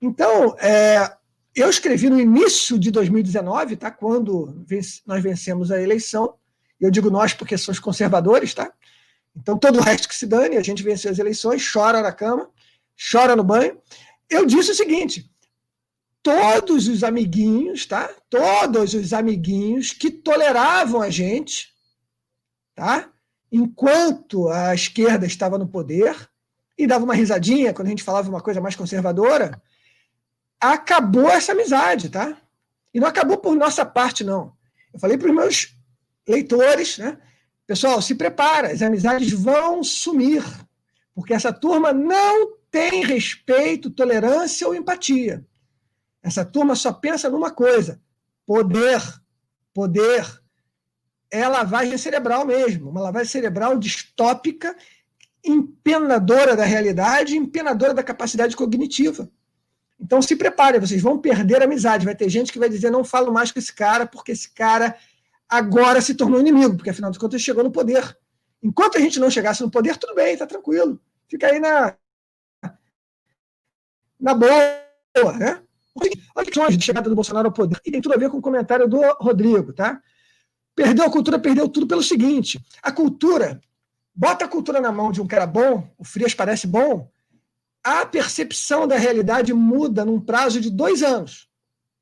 Então, é, eu escrevi no início de 2019, tá? quando nós vencemos a eleição. Eu digo nós porque são os conservadores, tá? Então, todo o resto que se dane, a gente venceu as eleições, chora na cama, chora no banho. Eu disse o seguinte: todos os amiguinhos, tá? Todos os amiguinhos que toleravam a gente, tá? Enquanto a esquerda estava no poder e dava uma risadinha quando a gente falava uma coisa mais conservadora, acabou essa amizade, tá? E não acabou por nossa parte, não. Eu falei para os meus leitores, né? Pessoal, se prepara, as amizades vão sumir, porque essa turma não tem respeito, tolerância ou empatia. Essa turma só pensa numa coisa: poder. Poder. É lavagem cerebral mesmo, uma lavagem cerebral distópica, empenadora da realidade, empenadora da capacidade cognitiva. Então se prepare, vocês vão perder a amizade. Vai ter gente que vai dizer: não falo mais com esse cara, porque esse cara agora se tornou inimigo, porque afinal de contas chegou no poder. Enquanto a gente não chegasse no poder, tudo bem, tá tranquilo. Fica aí na, na boa, né? Olha que longe de chegada do Bolsonaro ao poder. E tem tudo a ver com o comentário do Rodrigo, tá? Perdeu a cultura, perdeu tudo pelo seguinte: a cultura, bota a cultura na mão de um cara bom, o Frias parece bom, a percepção da realidade muda num prazo de dois anos.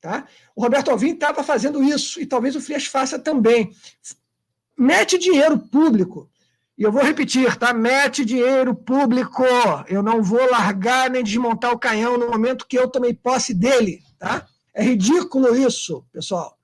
Tá? O Roberto Alvim estava fazendo isso, e talvez o Frias faça também. Mete dinheiro público e eu vou repetir, tá? Mete dinheiro público. Eu não vou largar nem desmontar o canhão no momento que eu tomei posse dele, tá? É ridículo isso, pessoal.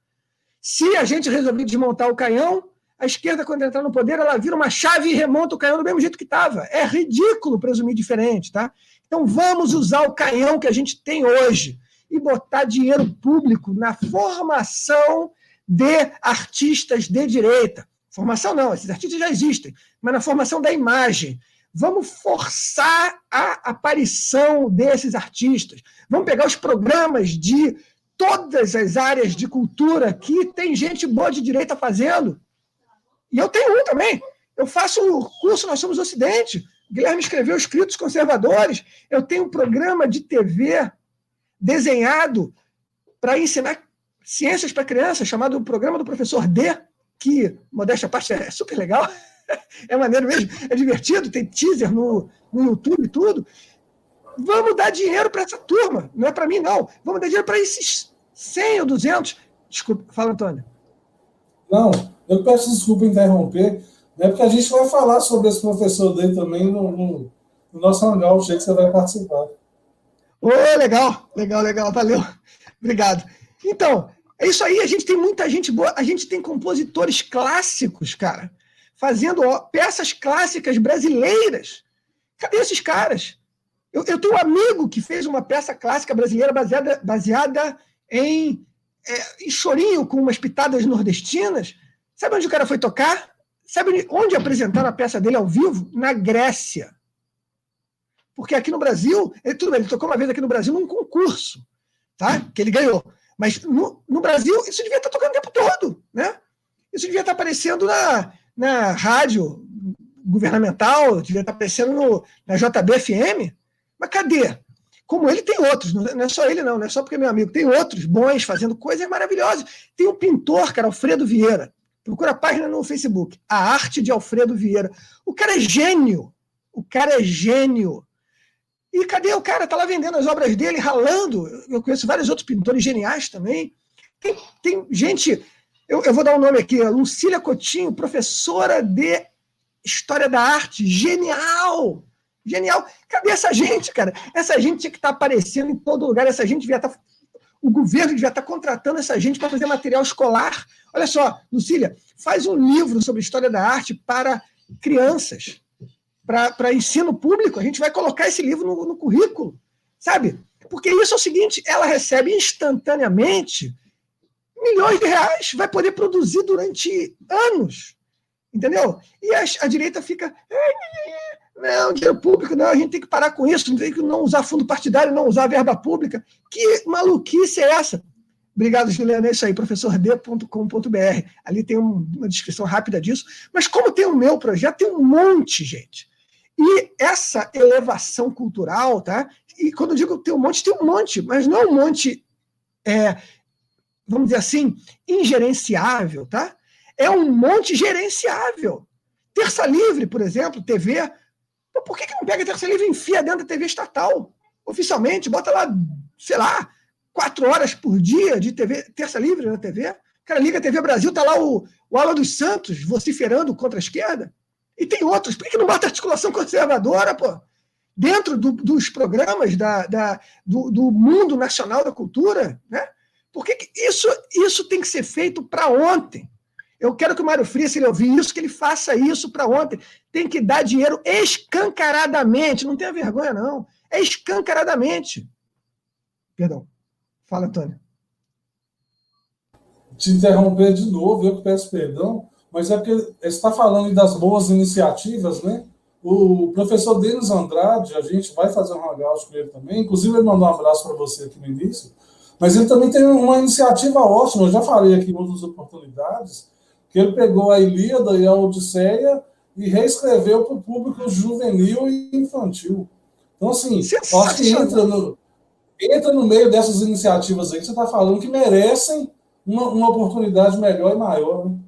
Se a gente resolver desmontar o canhão, a esquerda, quando entrar no poder, ela vira uma chave e remonta o canhão do mesmo jeito que estava. É ridículo presumir diferente, tá? Então vamos usar o canhão que a gente tem hoje e botar dinheiro público na formação de artistas de direita. Formação não, esses artistas já existem, mas na formação da imagem. Vamos forçar a aparição desses artistas. Vamos pegar os programas de todas as áreas de cultura que tem gente boa de direita fazendo. E eu tenho um também. Eu faço o curso Nós Somos Ocidente. Guilherme escreveu Escritos Conservadores. Eu tenho um programa de TV desenhado para ensinar ciências para crianças, chamado Programa do Professor D, que, modéstia à parte, é super legal, é maneiro mesmo, é divertido, tem teaser no, no YouTube e tudo. Vamos dar dinheiro para essa turma, não é para mim, não. Vamos dar dinheiro para esses 100 ou 200. Desculpa, fala, Antônio. Não, eu peço desculpa interromper, né, porque a gente vai falar sobre esse professor dele também no, no, no nosso hangout, sei que você vai participar. Ô, legal, legal, legal, valeu. Obrigado. Então, é isso aí, a gente tem muita gente boa, a gente tem compositores clássicos, cara, fazendo peças clássicas brasileiras. Cadê esses caras? Eu, eu, tenho um amigo que fez uma peça clássica brasileira baseada, baseada em, é, em chorinho, com umas pitadas nordestinas. Sabe onde o cara foi tocar? Sabe onde apresentaram a peça dele ao vivo? Na Grécia. Porque aqui no Brasil, ele, tudo bem, ele tocou uma vez aqui no Brasil num concurso, tá? Que ele ganhou. Mas no, no, Brasil, isso devia estar tocando o tempo todo, né? Isso devia estar aparecendo na, na rádio governamental, devia estar aparecendo no, na JBFM. Mas cadê? Como ele, tem outros, não é só ele, não, não é só porque é meu amigo, tem outros bons fazendo coisas maravilhosas. Tem um pintor, cara, Alfredo Vieira. Procura a página no Facebook. A Arte de Alfredo Vieira. O cara é gênio. O cara é gênio. E cadê o cara? Está lá vendendo as obras dele, ralando. Eu conheço vários outros pintores geniais também. Tem, tem gente, eu, eu, vou dar um nome aqui, Lucília Coutinho, professora de História da Arte, genial! Genial! Cadê essa gente, cara? Essa gente tinha que estar tá aparecendo em todo lugar, essa gente devia estar. Tá, o governo devia estar tá contratando essa gente para fazer material escolar. Olha só, Lucília, faz um livro sobre história da arte para crianças para ensino público, a gente vai colocar esse livro no, no currículo, sabe? Porque isso é o seguinte: ela recebe instantaneamente milhões de reais, vai poder produzir durante anos, entendeu? E a, a direita fica. Não, dinheiro público, não, a gente tem que parar com isso, tem que não usar fundo partidário, não usar verba pública. Que maluquice é essa? Obrigado, Juliana. É isso aí, professord.com.br. Ali tem um, uma descrição rápida disso. Mas como tem o meu projeto, tem um monte, gente. E essa elevação cultural, tá? E quando eu digo tem um monte, tem um monte, mas não é um monte, é, vamos dizer assim, ingerenciável, tá? É um monte gerenciável. Terça Livre, por exemplo, TV. Por que, que não pega Terça Livre e enfia dentro da TV estatal? Oficialmente, bota lá, sei lá, quatro horas por dia de TV, Terça Livre na TV. O cara liga a TV Brasil, tá lá o, o Aula dos Santos vociferando contra a esquerda. E tem outros. Por que não bota articulação conservadora, pô? Dentro do, dos programas da, da do, do, mundo nacional da cultura, né? Por que, que isso, isso tem que ser feito para ontem? Eu quero que o Mário Frias, se ele ouvir isso, que ele faça isso para ontem. Tem que dar dinheiro escancaradamente. Não tenha vergonha, não. É escancaradamente. Perdão. Fala, Antônio. Te interromper de novo, eu que peço perdão mas é porque você está falando das boas iniciativas, né? O professor Denis Andrade, a gente vai fazer um hangout com ele também, inclusive ele mandou um abraço para você aqui no início, mas ele também tem uma iniciativa ótima, eu já falei aqui em outras oportunidades, que ele pegou a Ilíada e a Odisseia e reescreveu para o público juvenil e infantil. Então, assim, acho que entra no, entra no meio dessas iniciativas aí que você está falando que merecem uma, uma oportunidade melhor e maior, né?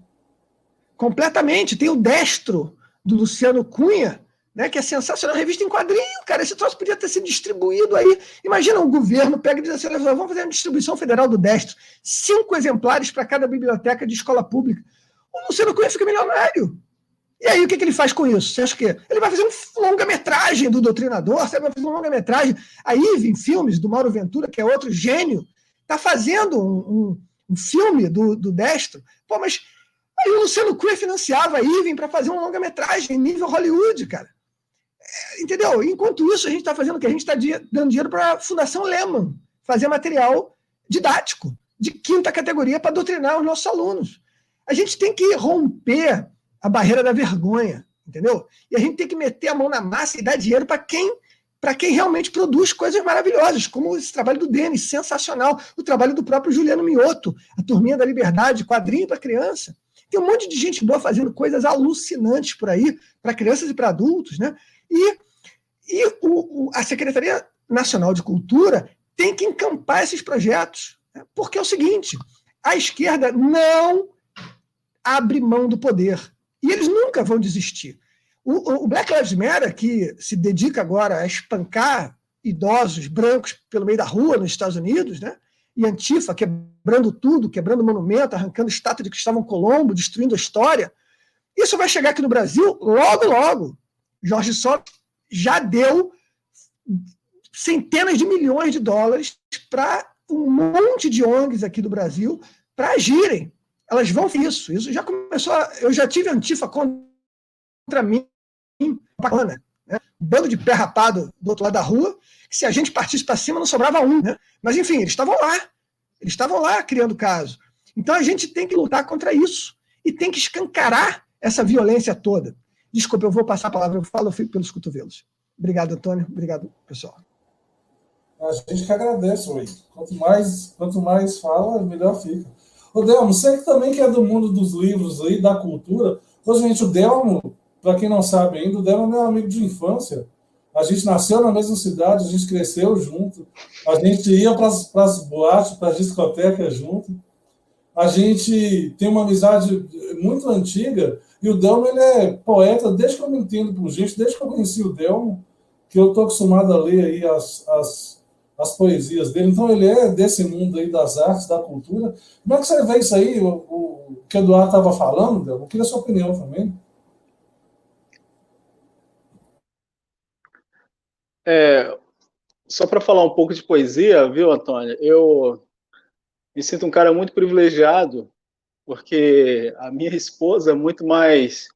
Completamente. Tem o Destro, do Luciano Cunha, né, que é sensacional, revista em quadrinho, cara. Esse troço podia ter sido distribuído aí. Imagina um governo pega e diz assim: vamos fazer uma distribuição federal do Destro, cinco exemplares para cada biblioteca de escola pública. O Luciano Cunha fica milionário. E aí, o que, que ele faz com isso? Você acha que ele vai fazer um longa-metragem do Doutrinador? Você vai fazer uma longa-metragem. A Ive, em filmes, do Mauro Ventura, que é outro gênio, está fazendo um, um, um, filme do, do Destro. Pô, mas Aí o Luciano Cunha financiava a Irving para fazer uma longa-metragem nível Hollywood, cara. É, entendeu? Enquanto isso, a gente está fazendo o que? A gente está dando dinheiro para a Fundação Lehman fazer material didático, de quinta categoria, para doutrinar os nossos alunos. A gente tem que romper a barreira da vergonha, entendeu? E a gente tem que meter a mão na massa e dar dinheiro para quem para quem realmente produz coisas maravilhosas, como esse trabalho do Denis, sensacional, o trabalho do próprio Juliano Mioto, a Turminha da Liberdade, quadrinho para criança. Tem um monte de gente boa fazendo coisas alucinantes por aí, para crianças e para adultos, né? E, e o, o, a Secretaria Nacional de Cultura tem que encampar esses projetos. Né? Porque é o seguinte: a esquerda não abre mão do poder. E eles nunca vão desistir. O, o Black Lives Matter, que se dedica agora a espancar idosos brancos pelo meio da rua nos Estados Unidos, né? E Antifa quebrando tudo, quebrando monumento, arrancando estátua de Cristóvão Colombo, destruindo a história. Isso vai chegar aqui no Brasil logo, logo. Jorge Soros já deu centenas de milhões de dólares para um monte de ONGs aqui do Brasil para agirem. Elas vão isso. Isso já começou. A... eu já tive Antifa contra mim, bacana. Né? Um bando de pé rapado do outro lado da rua, que se a gente partisse para cima não sobrava um. Né? Mas, enfim, eles estavam lá. Eles estavam lá criando caso. Então a gente tem que lutar contra isso. E tem que escancarar essa violência toda. Desculpa, eu vou passar a palavra, eu falo, eu fico pelos cotovelos. Obrigado, Antônio. Obrigado, pessoal. A gente que agradece, Rui. Quanto mais, quanto mais fala, melhor fica. O Delmo, você que também que é do mundo dos livros aí, da cultura. Ô, gente, o Delmo, para quem não sabe ainda, o Delmo é meu amigo de infância. A gente nasceu na mesma cidade, a gente cresceu junto, a gente ia para as boates, para as discotecas junto. a gente tem uma amizade muito antiga e o Delmo ele é poeta desde que eu me entendo por gente, desde que eu conheci o Delmo, que eu estou acostumado a ler aí as, as, as poesias dele. Então ele é desse mundo aí das artes, da cultura. Como é que você vê isso aí, o, o que o Eduardo estava falando, Delmo? Eu queria a sua opinião também. É, só para falar um pouco de poesia, viu, Antônio? Eu me sinto um cara muito privilegiado, porque a minha esposa é muito mais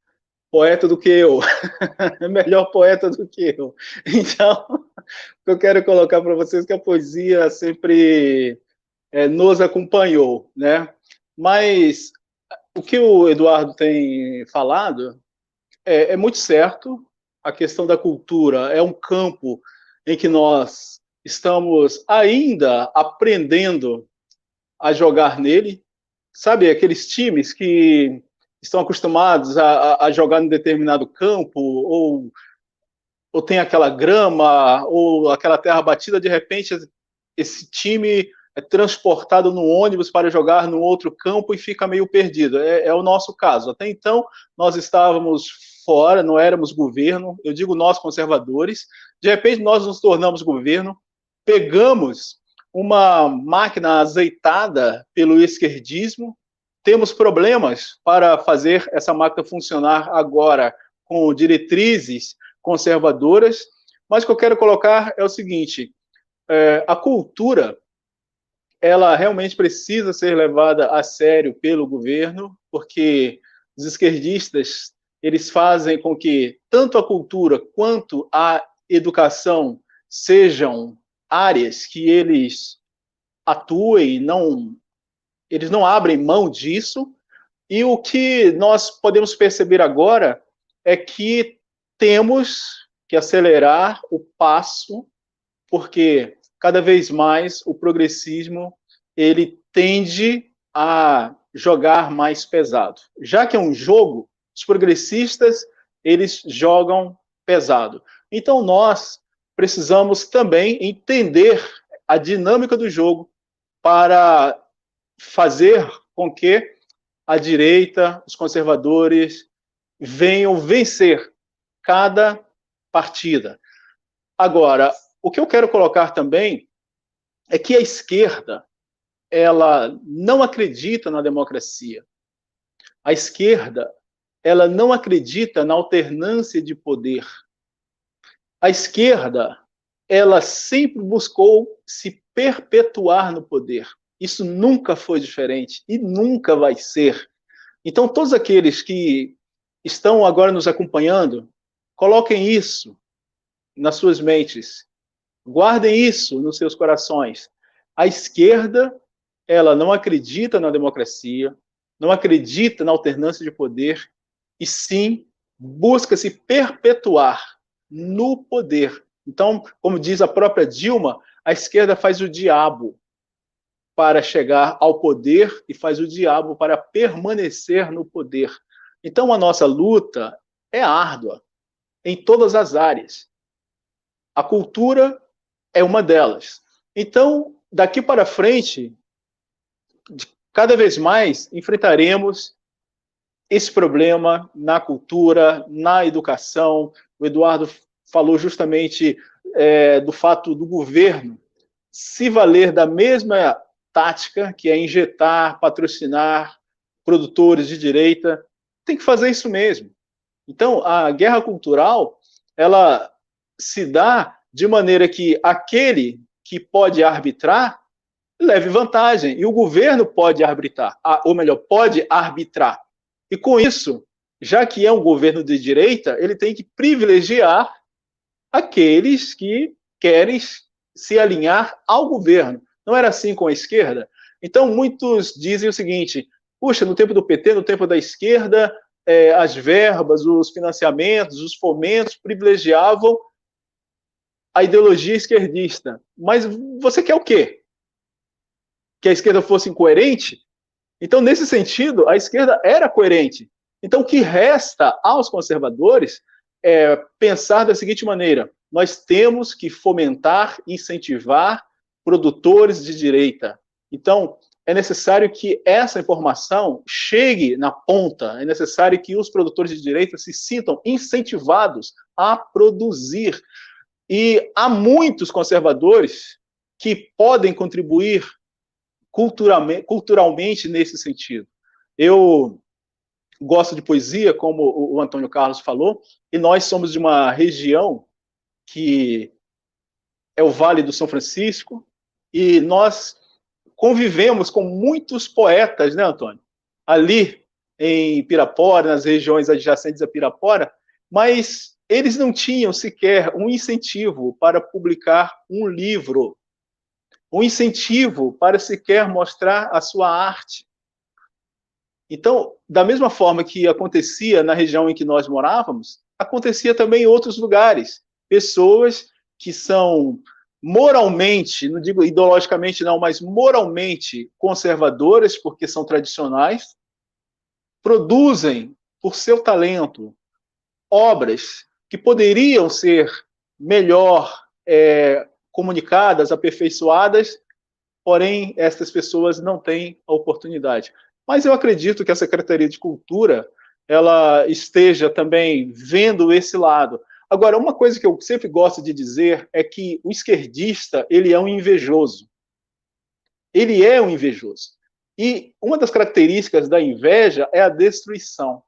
poeta do que eu, é melhor poeta do que eu. Então, o que eu quero colocar para vocês é que a poesia sempre é, nos acompanhou, né? Mas o que o Eduardo tem falado é, é muito certo. A questão da cultura é um campo em que nós estamos ainda aprendendo a jogar nele. Sabe, aqueles times que estão acostumados a, a jogar em determinado campo, ou, ou tem aquela grama, ou aquela terra batida, de repente esse time é transportado no ônibus para jogar no outro campo e fica meio perdido. É, é, o nosso caso. Até então, nós estávamos fora, não éramos governo, eu digo nós conservadores, de repente nós nos tornamos governo, pegamos uma máquina azeitada pelo esquerdismo, temos problemas para fazer essa máquina funcionar agora com diretrizes conservadoras, mas o que eu quero colocar é o seguinte: é, a cultura ela realmente precisa ser levada a sério pelo governo, porque os esquerdistas eles fazem com que tanto a cultura quanto a educação sejam áreas que eles atuem, não, eles não abrem mão disso. E o que nós podemos perceber agora é que temos que acelerar o passo, porque cada vez mais o progressismo ele tende a jogar mais pesado. Já que é um jogo, os progressistas eles jogam pesado. Então nós precisamos também entender a dinâmica do jogo para fazer com que a direita, os conservadores venham vencer cada partida. Agora, o que eu quero colocar também é que a esquerda ela não acredita na democracia. A esquerda ela não acredita na alternância de poder a esquerda, ela sempre buscou se perpetuar no poder. Isso nunca foi diferente e nunca vai ser. Então, todos aqueles que estão agora nos acompanhando, coloquem isso nas suas mentes. Guardem isso nos seus corações. A esquerda, ela não acredita na democracia, não acredita na alternância de poder, e sim busca se perpetuar no poder. Então, como diz a própria Dilma, a esquerda faz o diabo para chegar ao poder e faz o diabo para permanecer no poder. Então, a nossa luta é árdua em todas as áreas. A cultura é uma delas. Então, daqui para frente, cada vez mais enfrentaremos esse problema na cultura, na educação. O Eduardo falou justamente é, do fato do governo se valer da mesma tática, que é injetar, patrocinar produtores de direita, tem que fazer isso mesmo. Então, a guerra cultural, ela se dá de maneira que aquele que pode arbitrar leve vantagem e o governo pode arbitrar, ou melhor, pode arbitrar. E com isso, já que é um governo de direita, ele tem que privilegiar aqueles que querem se alinhar ao governo. Não era assim com a esquerda? Então, muitos dizem o seguinte: puxa, no tempo do PT, no tempo da esquerda, é, as verbas, os financiamentos, os fomentos privilegiavam a ideologia esquerdista. Mas você quer o quê? Que a esquerda fosse incoerente? Então, nesse sentido, a esquerda era coerente. Então, o que resta aos conservadores é, pensar da seguinte maneira: nós temos que fomentar, incentivar produtores de direita. Então, é necessário que essa informação chegue na ponta, é necessário que os produtores de direito se sintam incentivados a produzir. E há muitos conservadores que podem contribuir culturalmente, culturalmente nesse sentido. Eu gosto de poesia, como o Antônio Carlos falou, e nós somos de uma região que é o Vale do São Francisco, e nós convivemos com muitos poetas, né, Antônio? Ali em Pirapora, nas regiões adjacentes a Pirapora, mas eles não tinham sequer um incentivo para publicar um livro, um incentivo para sequer mostrar a sua arte. Então, da mesma forma que acontecia na região em que nós morávamos, acontecia também em outros lugares. Pessoas que são moralmente, não digo ideologicamente não, mas moralmente conservadoras, porque são tradicionais, produzem, por seu talento, obras que poderiam ser melhor é, comunicadas, aperfeiçoadas, porém, essas pessoas não têm a oportunidade. Mas eu acredito que a Secretaria de Cultura ela esteja também vendo esse lado. Agora, uma coisa que eu sempre gosto de dizer é que o esquerdista, ele é um invejoso. Ele é um invejoso. E uma das características da inveja é a destruição.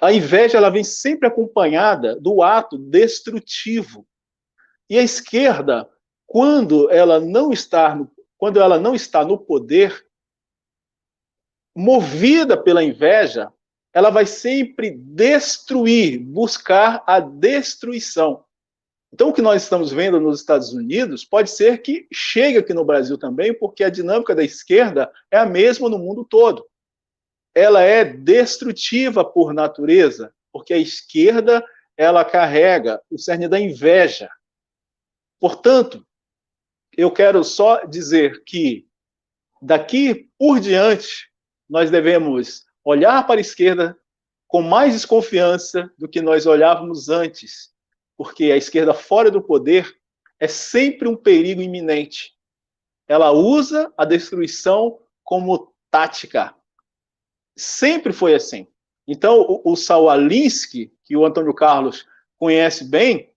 A inveja ela vem sempre acompanhada do ato destrutivo. E a esquerda, quando ela não está no, quando ela não está no poder, movida pela inveja, ela vai sempre destruir, buscar a destruição. Então, o que nós estamos vendo nos Estados Unidos pode ser que chegue aqui no Brasil também, porque a dinâmica da esquerda é a mesma no mundo todo. Ela é destrutiva por natureza, porque a esquerda ela carrega o cerne da inveja. Portanto, eu quero só dizer que daqui por diante nós devemos olhar para a esquerda com mais desconfiança do que nós olhávamos antes, porque a esquerda fora do poder é sempre um perigo iminente. Ela usa a destruição como tática. Sempre foi assim. Então, o, o Saul Alinsky, que o Antônio Carlos conhece bem,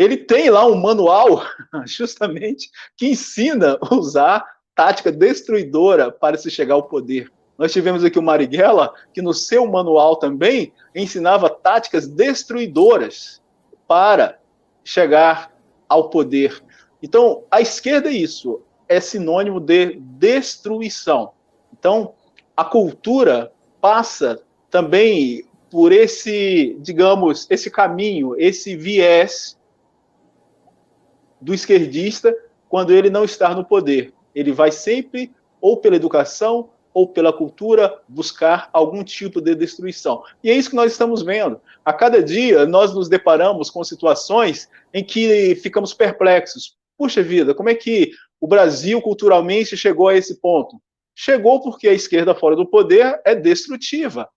ele tem lá um manual, justamente, que ensina a usar tática destruidora para se chegar ao poder. Nós tivemos aqui o Marighella, que no seu manual também ensinava táticas destruidoras para chegar ao poder. Então, a esquerda é isso, é sinônimo de destruição. Então, a cultura passa também por esse, digamos, esse caminho, esse viés do esquerdista quando ele não está no poder. Ele vai sempre ou pela educação ou pela cultura buscar algum tipo de destruição. E é isso que nós estamos vendo. A cada dia nós nos deparamos com situações em que ficamos perplexos. Puxa vida, como é que o Brasil culturalmente chegou a esse ponto? Chegou porque a esquerda fora do poder é destrutiva.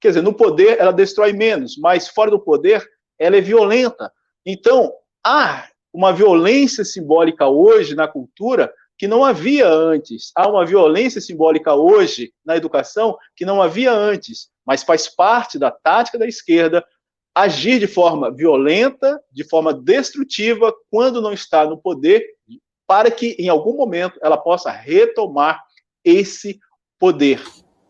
Quer dizer, no poder ela destrói menos, mas fora do poder ela é violenta. Então, há uma violência simbólica hoje na cultura que não havia antes. Há uma violência simbólica hoje na educação que não havia antes, mas faz parte da tática da esquerda agir de forma violenta, de forma destrutiva, quando não está no poder, para que em algum momento ela possa retomar esse poder.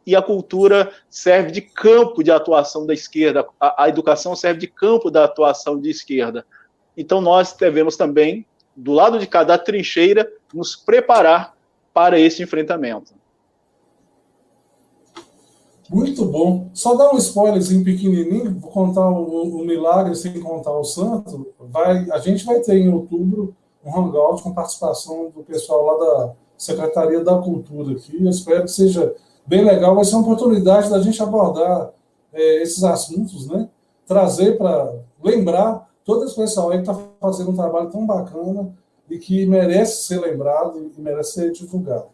E a cultura serve de campo de atuação da esquerda, a, a educação serve de campo da atuação de esquerda. Então nós devemos também do lado de cada trincheira, nos preparar para esse enfrentamento. Muito bom. Só dar um spoilerzinho pequenininho, vou contar o, o, milagre sem contar o santo. Vai, a gente vai ter em outubro um hangout com participação do pessoal lá da Secretaria da Cultura aqui. Eu espero que seja bem legal. Vai ser uma oportunidade da gente abordar é, esses assuntos, né? Trazer para lembrar todo esse pessoal que está fazendo um trabalho tão bacana e que merece ser lembrado e merece ser divulgado.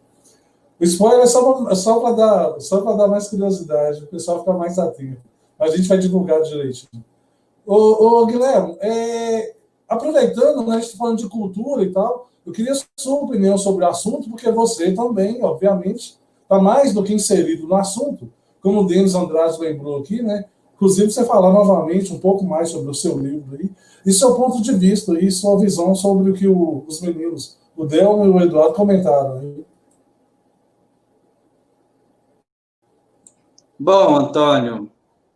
O spoiler é só, é só para dar, só dar mais curiosidade, o pessoal ficar mais atento. A gente vai divulgar direitinho. Ô, ô Guilherme, é, aproveitando, né, a gente está falando de cultura e tal, Eu queria sua opinião sobre o assunto, porque você também, obviamente, está mais do que inserido no assunto, como o Denis Andrade lembrou aqui, né? Inclusive, você falar novamente um pouco mais sobre o seu livro aí, e seu ponto de vista e sua visão sobre o que o, os meninos, o Delmo e o Eduardo, comentaram. Aí. Bom, Antônio,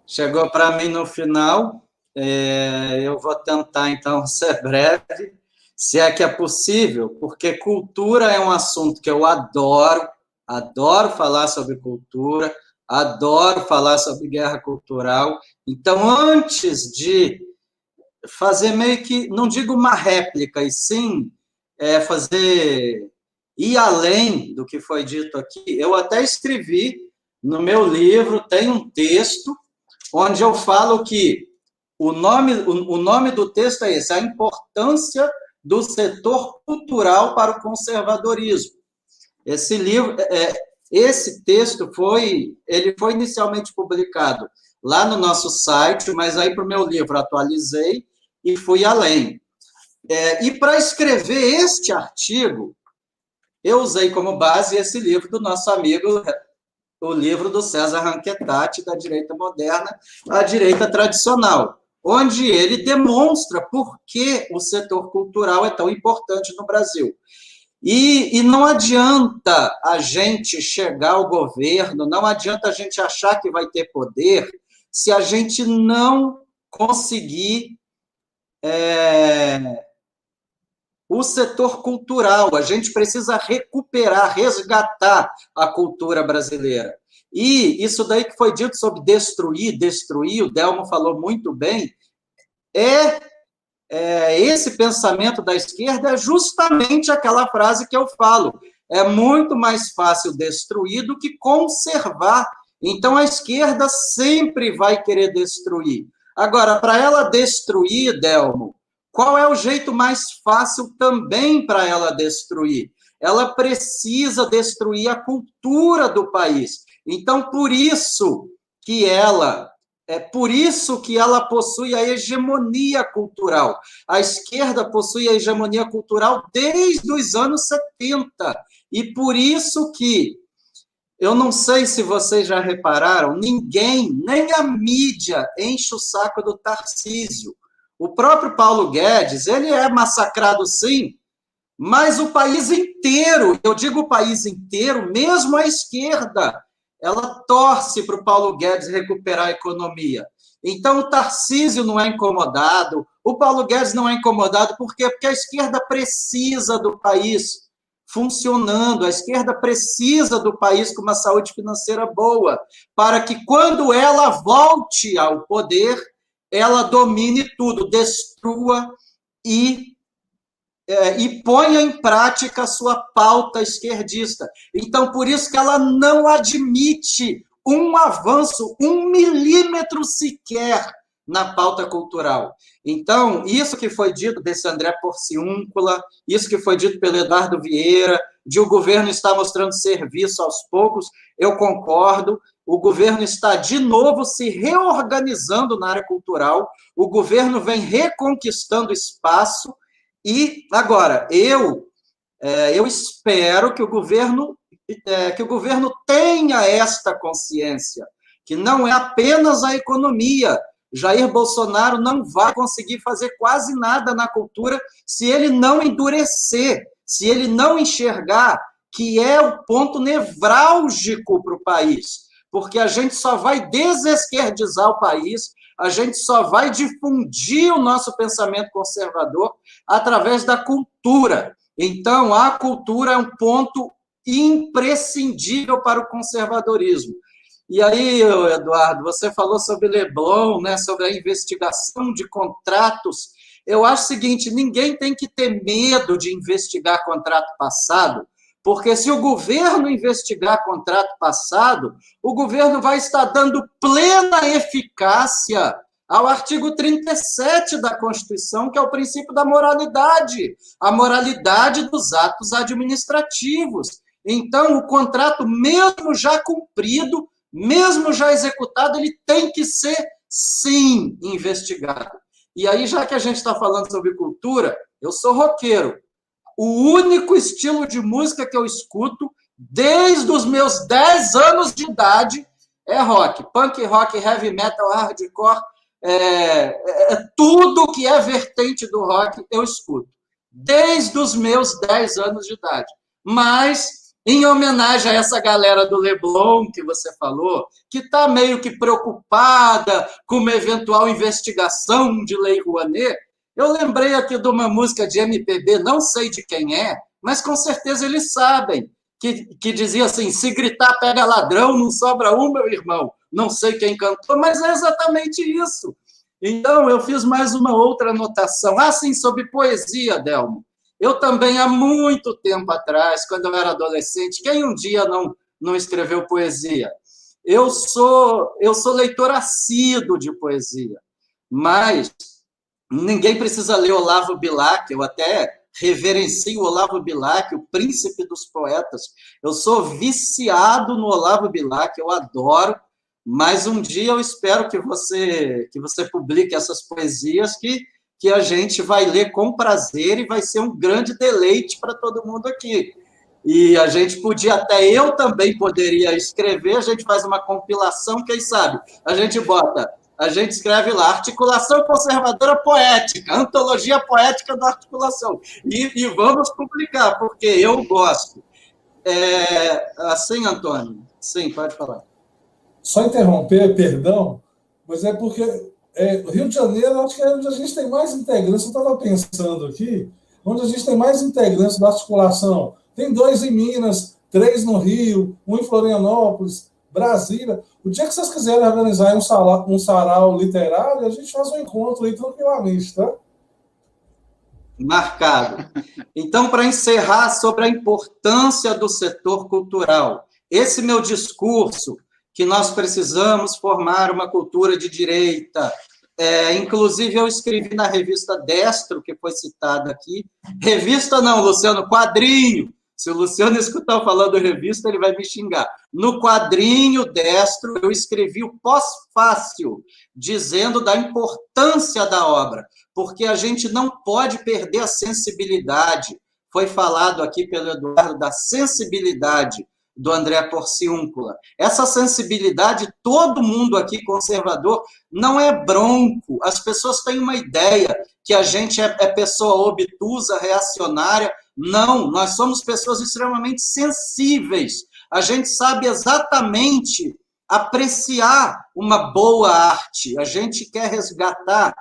chegou para mim no final. É, eu vou tentar, então, ser breve, se é que é possível, porque cultura é um assunto que eu adoro, adoro falar sobre cultura, adoro falar sobre guerra cultural. Então, antes de fazer meio que, não digo uma réplica, e sim é, fazer ir além do que foi dito aqui, eu até escrevi no meu livro, tem um texto onde eu falo que o nome, o, o nome do texto é esse, a importância do setor cultural para o conservadorismo. Esse livro, é, esse texto foi, ele foi inicialmente publicado lá no nosso site, mas aí para o meu livro atualizei e fui além. É, e para escrever este artigo, eu usei como base esse livro do nosso amigo, o livro do César Ranquetati, da direita moderna à direita tradicional, onde ele demonstra por que o setor cultural é tão importante no Brasil. E, e, não adianta a gente chegar ao governo, não adianta a gente achar que vai ter poder, se a gente não conseguir é, o setor cultural. A gente precisa recuperar, resgatar a cultura brasileira. E isso daí que foi dito sobre destruir, destruir, o Delmo falou muito bem, é, é esse pensamento da esquerda é justamente aquela frase que eu falo. É muito mais fácil destruir do que conservar. Então a esquerda sempre vai querer destruir. Agora, para ela destruir, Delmo, qual é o jeito mais fácil também para ela destruir? Ela precisa destruir a cultura do país. Então, por isso que ela é por isso que ela possui a hegemonia cultural. A esquerda possui a hegemonia cultural desde os anos 70. E por isso que eu não sei se vocês já repararam, ninguém, nem a mídia, enche o saco do Tarcísio. O próprio Paulo Guedes, ele é massacrado sim, mas o país inteiro, eu digo o país inteiro, mesmo a esquerda, ela torce para o Paulo Guedes recuperar a economia. Então, o Tarcísio não é incomodado, o Paulo Guedes não é incomodado, por quê? Porque a esquerda precisa do país funcionando. A esquerda precisa do país com uma saúde financeira boa, para que quando ela volte ao poder, ela domine tudo, destrua e é, e ponha em prática a sua pauta esquerdista. Então, por isso que ela não admite um avanço, um milímetro sequer na pauta cultural. Então, isso que foi dito desse André Porciúncula, isso que foi dito pelo Eduardo Vieira, de o governo estar mostrando serviço aos poucos, eu concordo. O governo está de novo se reorganizando na área cultural, o governo vem reconquistando espaço, e agora, eu, é, eu espero que o governo é, que o governo tenha esta consciência, que não é apenas a economia, Jair Bolsonaro não vai conseguir fazer quase nada na cultura se ele não endurecer, se ele não enxergar que é o ponto nevrálgico para o país. Porque a gente só vai desesquerdizar o país, a gente só vai difundir o nosso pensamento conservador através da cultura. Então, a cultura é um ponto imprescindível para o conservadorismo. E aí, Eduardo, você falou sobre Leblon, né, sobre a investigação de contratos. Eu acho o seguinte: ninguém tem que ter medo de investigar contrato passado, porque se o governo investigar contrato passado, o governo vai estar dando plena eficácia ao artigo 37 da Constituição, que é o princípio da moralidade, a moralidade dos atos administrativos. Então, o contrato, mesmo já cumprido, mesmo já executado, ele tem que ser, sim, investigado. E aí, já que a gente está falando sobre cultura, eu sou roqueiro. o único estilo de música que eu escuto desde os meus 10 anos de idade é rock. Punk rock, heavy metal, hardcore, é, é, é, tudo que é vertente do rock eu escuto. Desde os meus 10 anos de idade. Mas, em homenagem a essa galera do Leblon que você falou, que está meio que preocupada com uma eventual investigação de Lei Rouanet, eu lembrei aqui de uma música de MPB, não sei de quem é, mas com certeza eles sabem, que, que dizia assim: se gritar pega ladrão, não sobra um, meu irmão. Não sei quem cantou, mas é exatamente isso. Então, eu fiz mais uma outra anotação. Ah, sim, sobre poesia, Delmo. Eu também, há muito tempo atrás, quando eu era adolescente, quem um dia não, não escreveu poesia? Eu sou, eu sou leitor assíduo de poesia, mas ninguém precisa ler Olavo Bilac, eu até reverencio Olavo Bilac, o príncipe dos poetas. Eu sou viciado no Olavo Bilac, eu adoro, mas um dia eu espero que você que você publique essas poesias que que a gente vai ler com prazer e vai ser um grande deleite para todo mundo aqui. E a gente podia, até eu também poderia escrever, a gente faz uma compilação, quem sabe? A gente bota a gente escreve lá, articulação conservadora poética, antologia poética da articulação. E, e vamos publicar, porque eu gosto. É, assim, Antônio? Sim, pode falar. Só interromper, perdão, mas é porque é, Rio de Janeiro, acho que é onde a gente tem mais integrantes. Eu estava pensando aqui, onde a gente tem mais integrantes da articulação. Tem dois em Minas, três no Rio, um em Florianópolis, Brasília. O dia que vocês quiserem organizar um, sarau, um sarau literário, a gente faz um encontro aí tranquilamente, tá? Marcado. Então, para encerrar sobre a importância do setor cultural, esse meu discurso, que nós precisamos formar uma cultura de direita, é, inclusive, eu escrevi na revista Destro, que foi citada aqui. Revista não, Luciano, quadrinho, se o Luciano escutar falando revista, ele vai me xingar. No quadrinho destro, eu escrevi o pós-fácil, dizendo da importância da obra, porque a gente não pode perder a sensibilidade. Foi falado aqui pelo Eduardo da sensibilidade do André Porciúncula. Essa sensibilidade, todo mundo aqui conservador, não é bronco. As pessoas têm uma ideia que a gente é, é pessoa obtusa, reacionária. Não, nós somos pessoas extremamente sensíveis. A gente sabe exatamente apreciar uma boa arte. A gente quer resgatar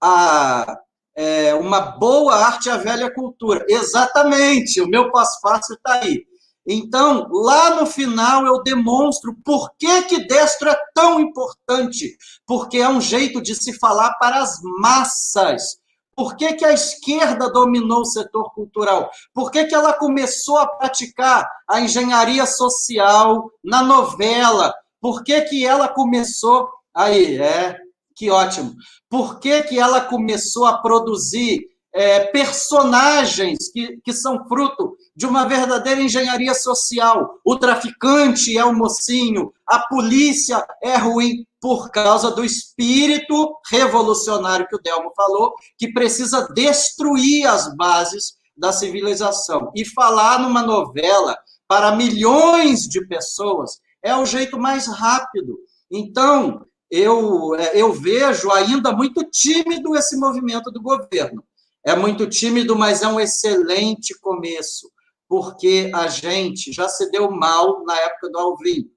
a, é, uma boa arte a velha cultura. Exatamente, o meu passo fácil está aí. Então, lá no final, eu demonstro por que, que destro é tão importante. Porque é um jeito de se falar para as massas. Por que, que a esquerda dominou o setor cultural? Por que, que ela começou a praticar a engenharia social na novela? Por que, que ela começou. Aí, é, que ótimo. Por que, que ela começou a produzir é, personagens que, que são fruto de uma verdadeira engenharia social. O traficante é o mocinho, a polícia é ruim por causa do espírito revolucionário que o Delmo falou, que precisa destruir as bases da civilização. E falar numa novela para milhões de pessoas é o jeito mais rápido. Então, eu, é, eu vejo ainda muito tímido esse movimento do governo. É muito tímido, mas é um excelente começo porque a gente já se deu mal na época do Alvin.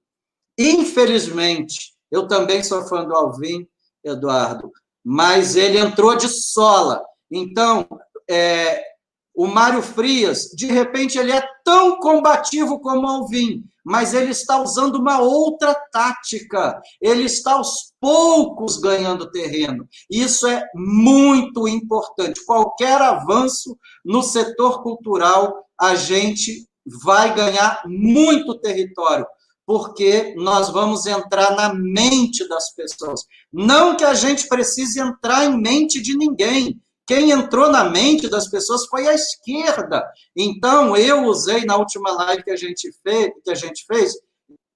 Infelizmente, eu também sou fã do Alvin, Eduardo, mas ele entrou de sola. Então, é, o Mário Frias, de repente, ele é tão combativo como o Alvin, mas ele está usando uma outra tática. Ele está aos poucos ganhando terreno. Isso é muito importante. Qualquer avanço no setor cultural a gente vai ganhar muito território, porque nós vamos entrar na mente das pessoas. Não que a gente precise entrar em mente de ninguém. Quem entrou na mente das pessoas foi a esquerda. Então, eu usei na última live que a gente fez, que a gente fez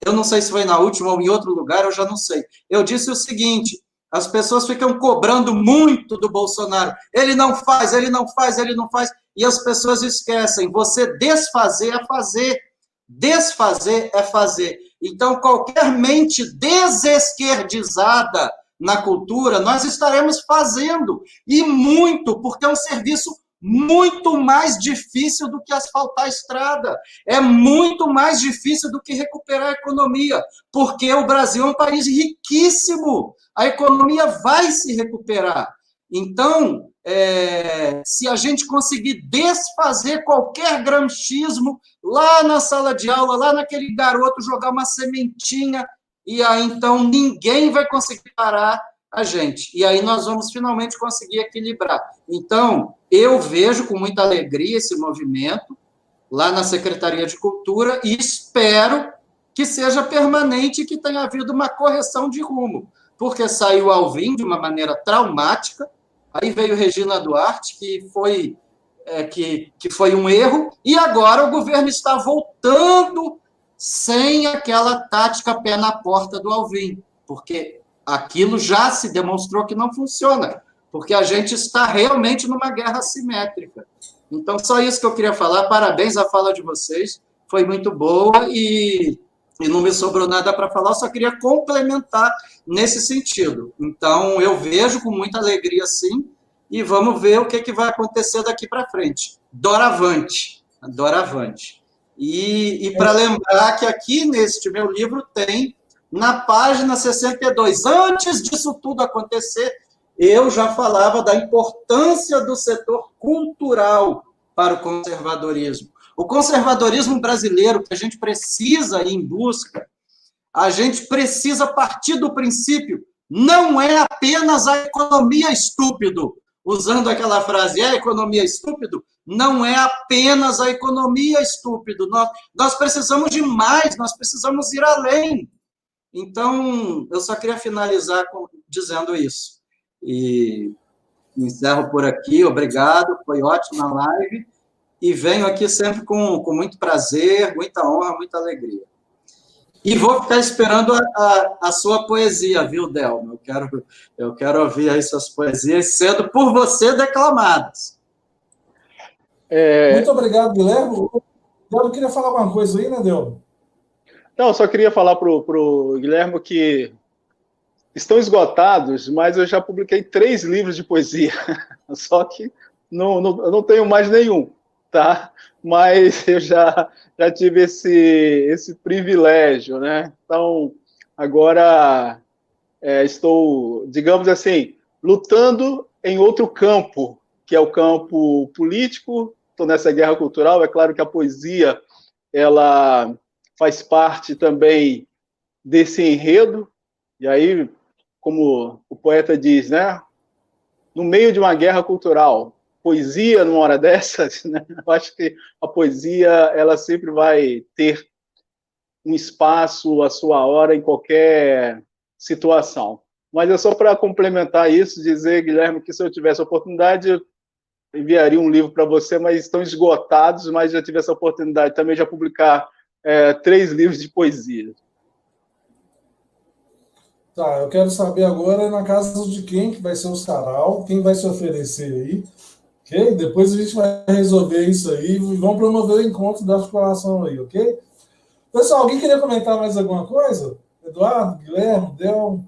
eu não sei se foi na última ou em outro lugar, eu já não sei. Eu disse o seguinte: as pessoas ficam cobrando muito do Bolsonaro. Ele não faz, ele não faz, ele não faz. e as pessoas esquecem. Você desfazer é fazer. Desfazer é fazer. Então, qualquer mente desesquerdizada na cultura, nós estaremos fazendo. E muito, porque é um serviço muito mais difícil do que asfaltar a estrada. É muito mais difícil do que recuperar a economia, porque o Brasil é um país riquíssimo. A economia vai se recuperar. Então, é, se a gente conseguir desfazer qualquer gramscismo lá na sala de aula, lá naquele garoto jogar uma sementinha, e aí então ninguém vai conseguir parar a gente. E aí nós vamos finalmente conseguir equilibrar. Então, eu vejo com muita alegria esse movimento lá na Secretaria de Cultura e espero que seja permanente e que tenha havido uma correção de rumo, porque saiu Alvim de uma maneira traumática, aí veio Regina Duarte, que foi, é, que, que foi um erro, e agora o governo está voltando sem aquela tática pé na porta do Alvim, porque aquilo já se demonstrou que não funciona, porque a gente está realmente numa guerra assimétrica. Então, só isso que eu queria falar. Parabéns à fala de vocês, foi muito boa e, e não me sobrou nada para falar, só queria complementar nesse sentido. Então, eu vejo com muita alegria, sim, e vamos ver o que, que vai acontecer daqui para frente. Doravante, doravante. E, e para lembrar que aqui neste meu livro tem na página 62. Antes disso tudo acontecer, eu já falava da importância do setor cultural para o conservadorismo. O conservadorismo brasileiro que a gente precisa ir em busca, a gente precisa partir do princípio, não é apenas a economia estúpido, usando aquela frase, é a economia estúpido? Não é apenas a economia estúpido. Nós, nós precisamos de mais, nós precisamos ir além. Então, eu só queria finalizar com, dizendo isso. E encerro por aqui, obrigado, foi ótima live. E venho aqui sempre com, com muito prazer, muita honra, muita alegria. E vou ficar esperando a, a, a, sua poesia, viu, Delma? Eu quero, eu quero ouvir aí suas poesias sendo por você declamadas. É... Muito obrigado, Guilherme. Eu queria falar uma coisa aí, né, Delma? Não, só queria falar para o Guilherme que estão esgotados, mas eu já publiquei três livros de poesia, só que não, não, eu não tenho mais nenhum, tá? Mas eu já, já tive esse, esse privilégio, né? Então, agora é, estou, digamos assim, lutando em outro campo, que é o campo político, estou nessa guerra cultural, é claro que a poesia, ela faz parte também desse enredo. E aí, como o poeta diz, né? No meio de uma guerra cultural, poesia numa hora dessas, né? Eu acho que a poesia ela sempre vai ter um espaço, a sua hora em qualquer situação. Mas é só para complementar isso, dizer, Guilherme, que se eu tivesse oportunidade, enviaria um livro para você, mas estão esgotados, mas já tive essa oportunidade também de publicar é, três livros de poesia. Tá, eu quero saber agora na casa de quem que vai ser o sarau, quem vai se oferecer aí, ok? Depois a gente vai resolver isso aí e vamos promover o encontro da articulação aí, ok? Pessoal, alguém queria comentar mais alguma coisa? Eduardo, Guilherme, Del?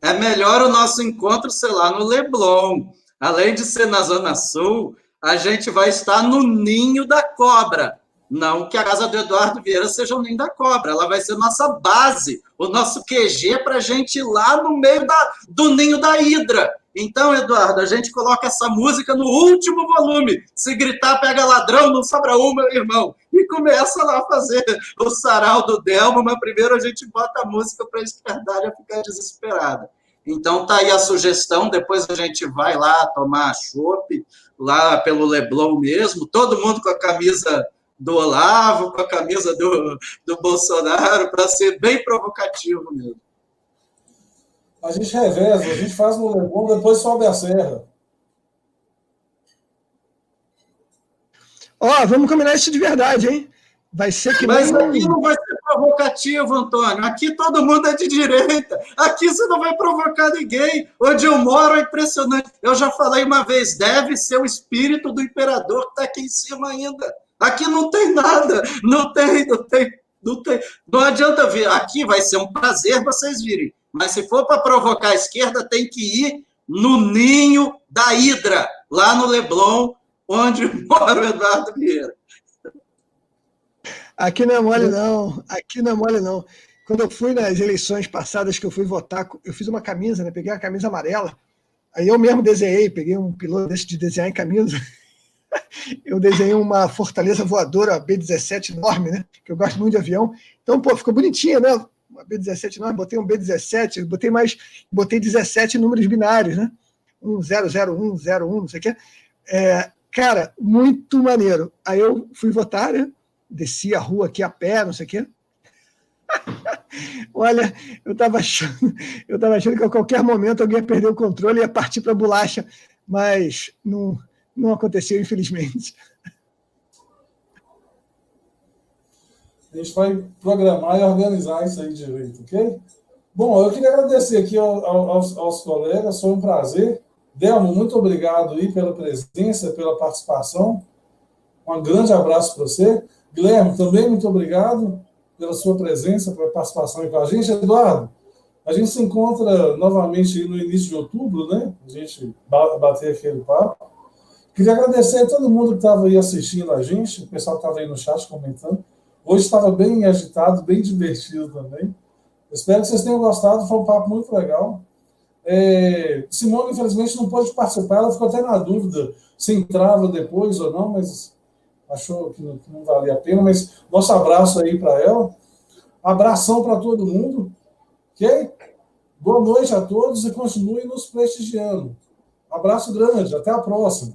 É melhor o nosso encontro, sei lá, no Leblon. Além de ser na Zona Sul, a gente vai estar no Ninho da Cobra. Não que a casa do Eduardo Vieira seja o ninho da cobra, ela vai ser nossa base, o nosso QG para a gente ir lá no meio da, do ninho da Hidra. Então, Eduardo, a gente coloca essa música no último volume. Se gritar, pega ladrão, não sobra uma, irmão. E começa lá a fazer o sarau do Delmo, mas primeiro a gente bota a música para a esquerdalha ficar desesperada. Então, tá aí a sugestão, depois a gente vai lá tomar chopp, lá pelo Leblon mesmo, todo mundo com a camisa do Olavo, com a camisa do, do Bolsonaro, para ser bem provocativo mesmo. A gente reveza, a gente faz no Leblon, depois sobe a serra. Ó, oh, vamos combinar isso de verdade, hein? Vai ser que Mas aqui não vai ser provocativo, Antônio. Aqui todo mundo é de direita. Aqui você não vai provocar ninguém. Onde eu moro é impressionante. Eu já falei uma vez, deve ser o espírito do imperador que está aqui em cima ainda. Aqui não tem nada. Não tem, não tem, não tem. Não adianta vir. Aqui vai ser um prazer vocês virem. Mas se for para provocar a esquerda, tem que ir no ninho da Hidra, lá no Leblon, onde mora o Eduardo Vieira. Aqui não é mole, não. Aqui não é mole, não. Quando eu fui nas eleições passadas que eu fui votar, eu fiz uma camisa, né? Peguei a camisa amarela. Aí eu mesmo desenhei, peguei um piloto desse de desenhar em camisa. Eu desenhei uma fortaleza voadora B-17 enorme, né? Que eu gosto muito de avião. Então, pô, ficou bonitinha, né? Uma B-17 enorme, botei um B-17, botei mais, botei 17 números binários, né? Um 001, 01, não sei o quê. É, cara, muito maneiro. Aí eu fui votar, né? Desci a rua aqui a pé, não sei o quê. Olha, eu estava achando, eu achando que a qualquer momento alguém ia perder o controle e ia partir para a bolacha, mas não, não aconteceu, infelizmente. A gente vai programar e organizar isso aí direito, ok? Bom, eu queria agradecer aqui aos, aos colegas, foi um prazer. Delmo, muito obrigado aí pela presença, pela participação. Um grande abraço para você. Guilherme, também muito obrigado pela sua presença, pela participação aí com a gente. Eduardo, a gente se encontra novamente no início de outubro, né? A gente bater aquele papo. Queria agradecer a todo mundo que estava aí assistindo a gente, o pessoal que estava aí no chat comentando. Hoje estava bem agitado, bem divertido também. Espero que vocês tenham gostado, foi um papo muito legal. É, Simone, infelizmente, não pôde participar, ela ficou até na dúvida se entrava depois ou não, mas achou que não, que não valia a pena, mas nosso abraço aí para ela. Abração para todo mundo, ok? Boa noite a todos e continue nos prestigiando. Abraço grande, até a próxima.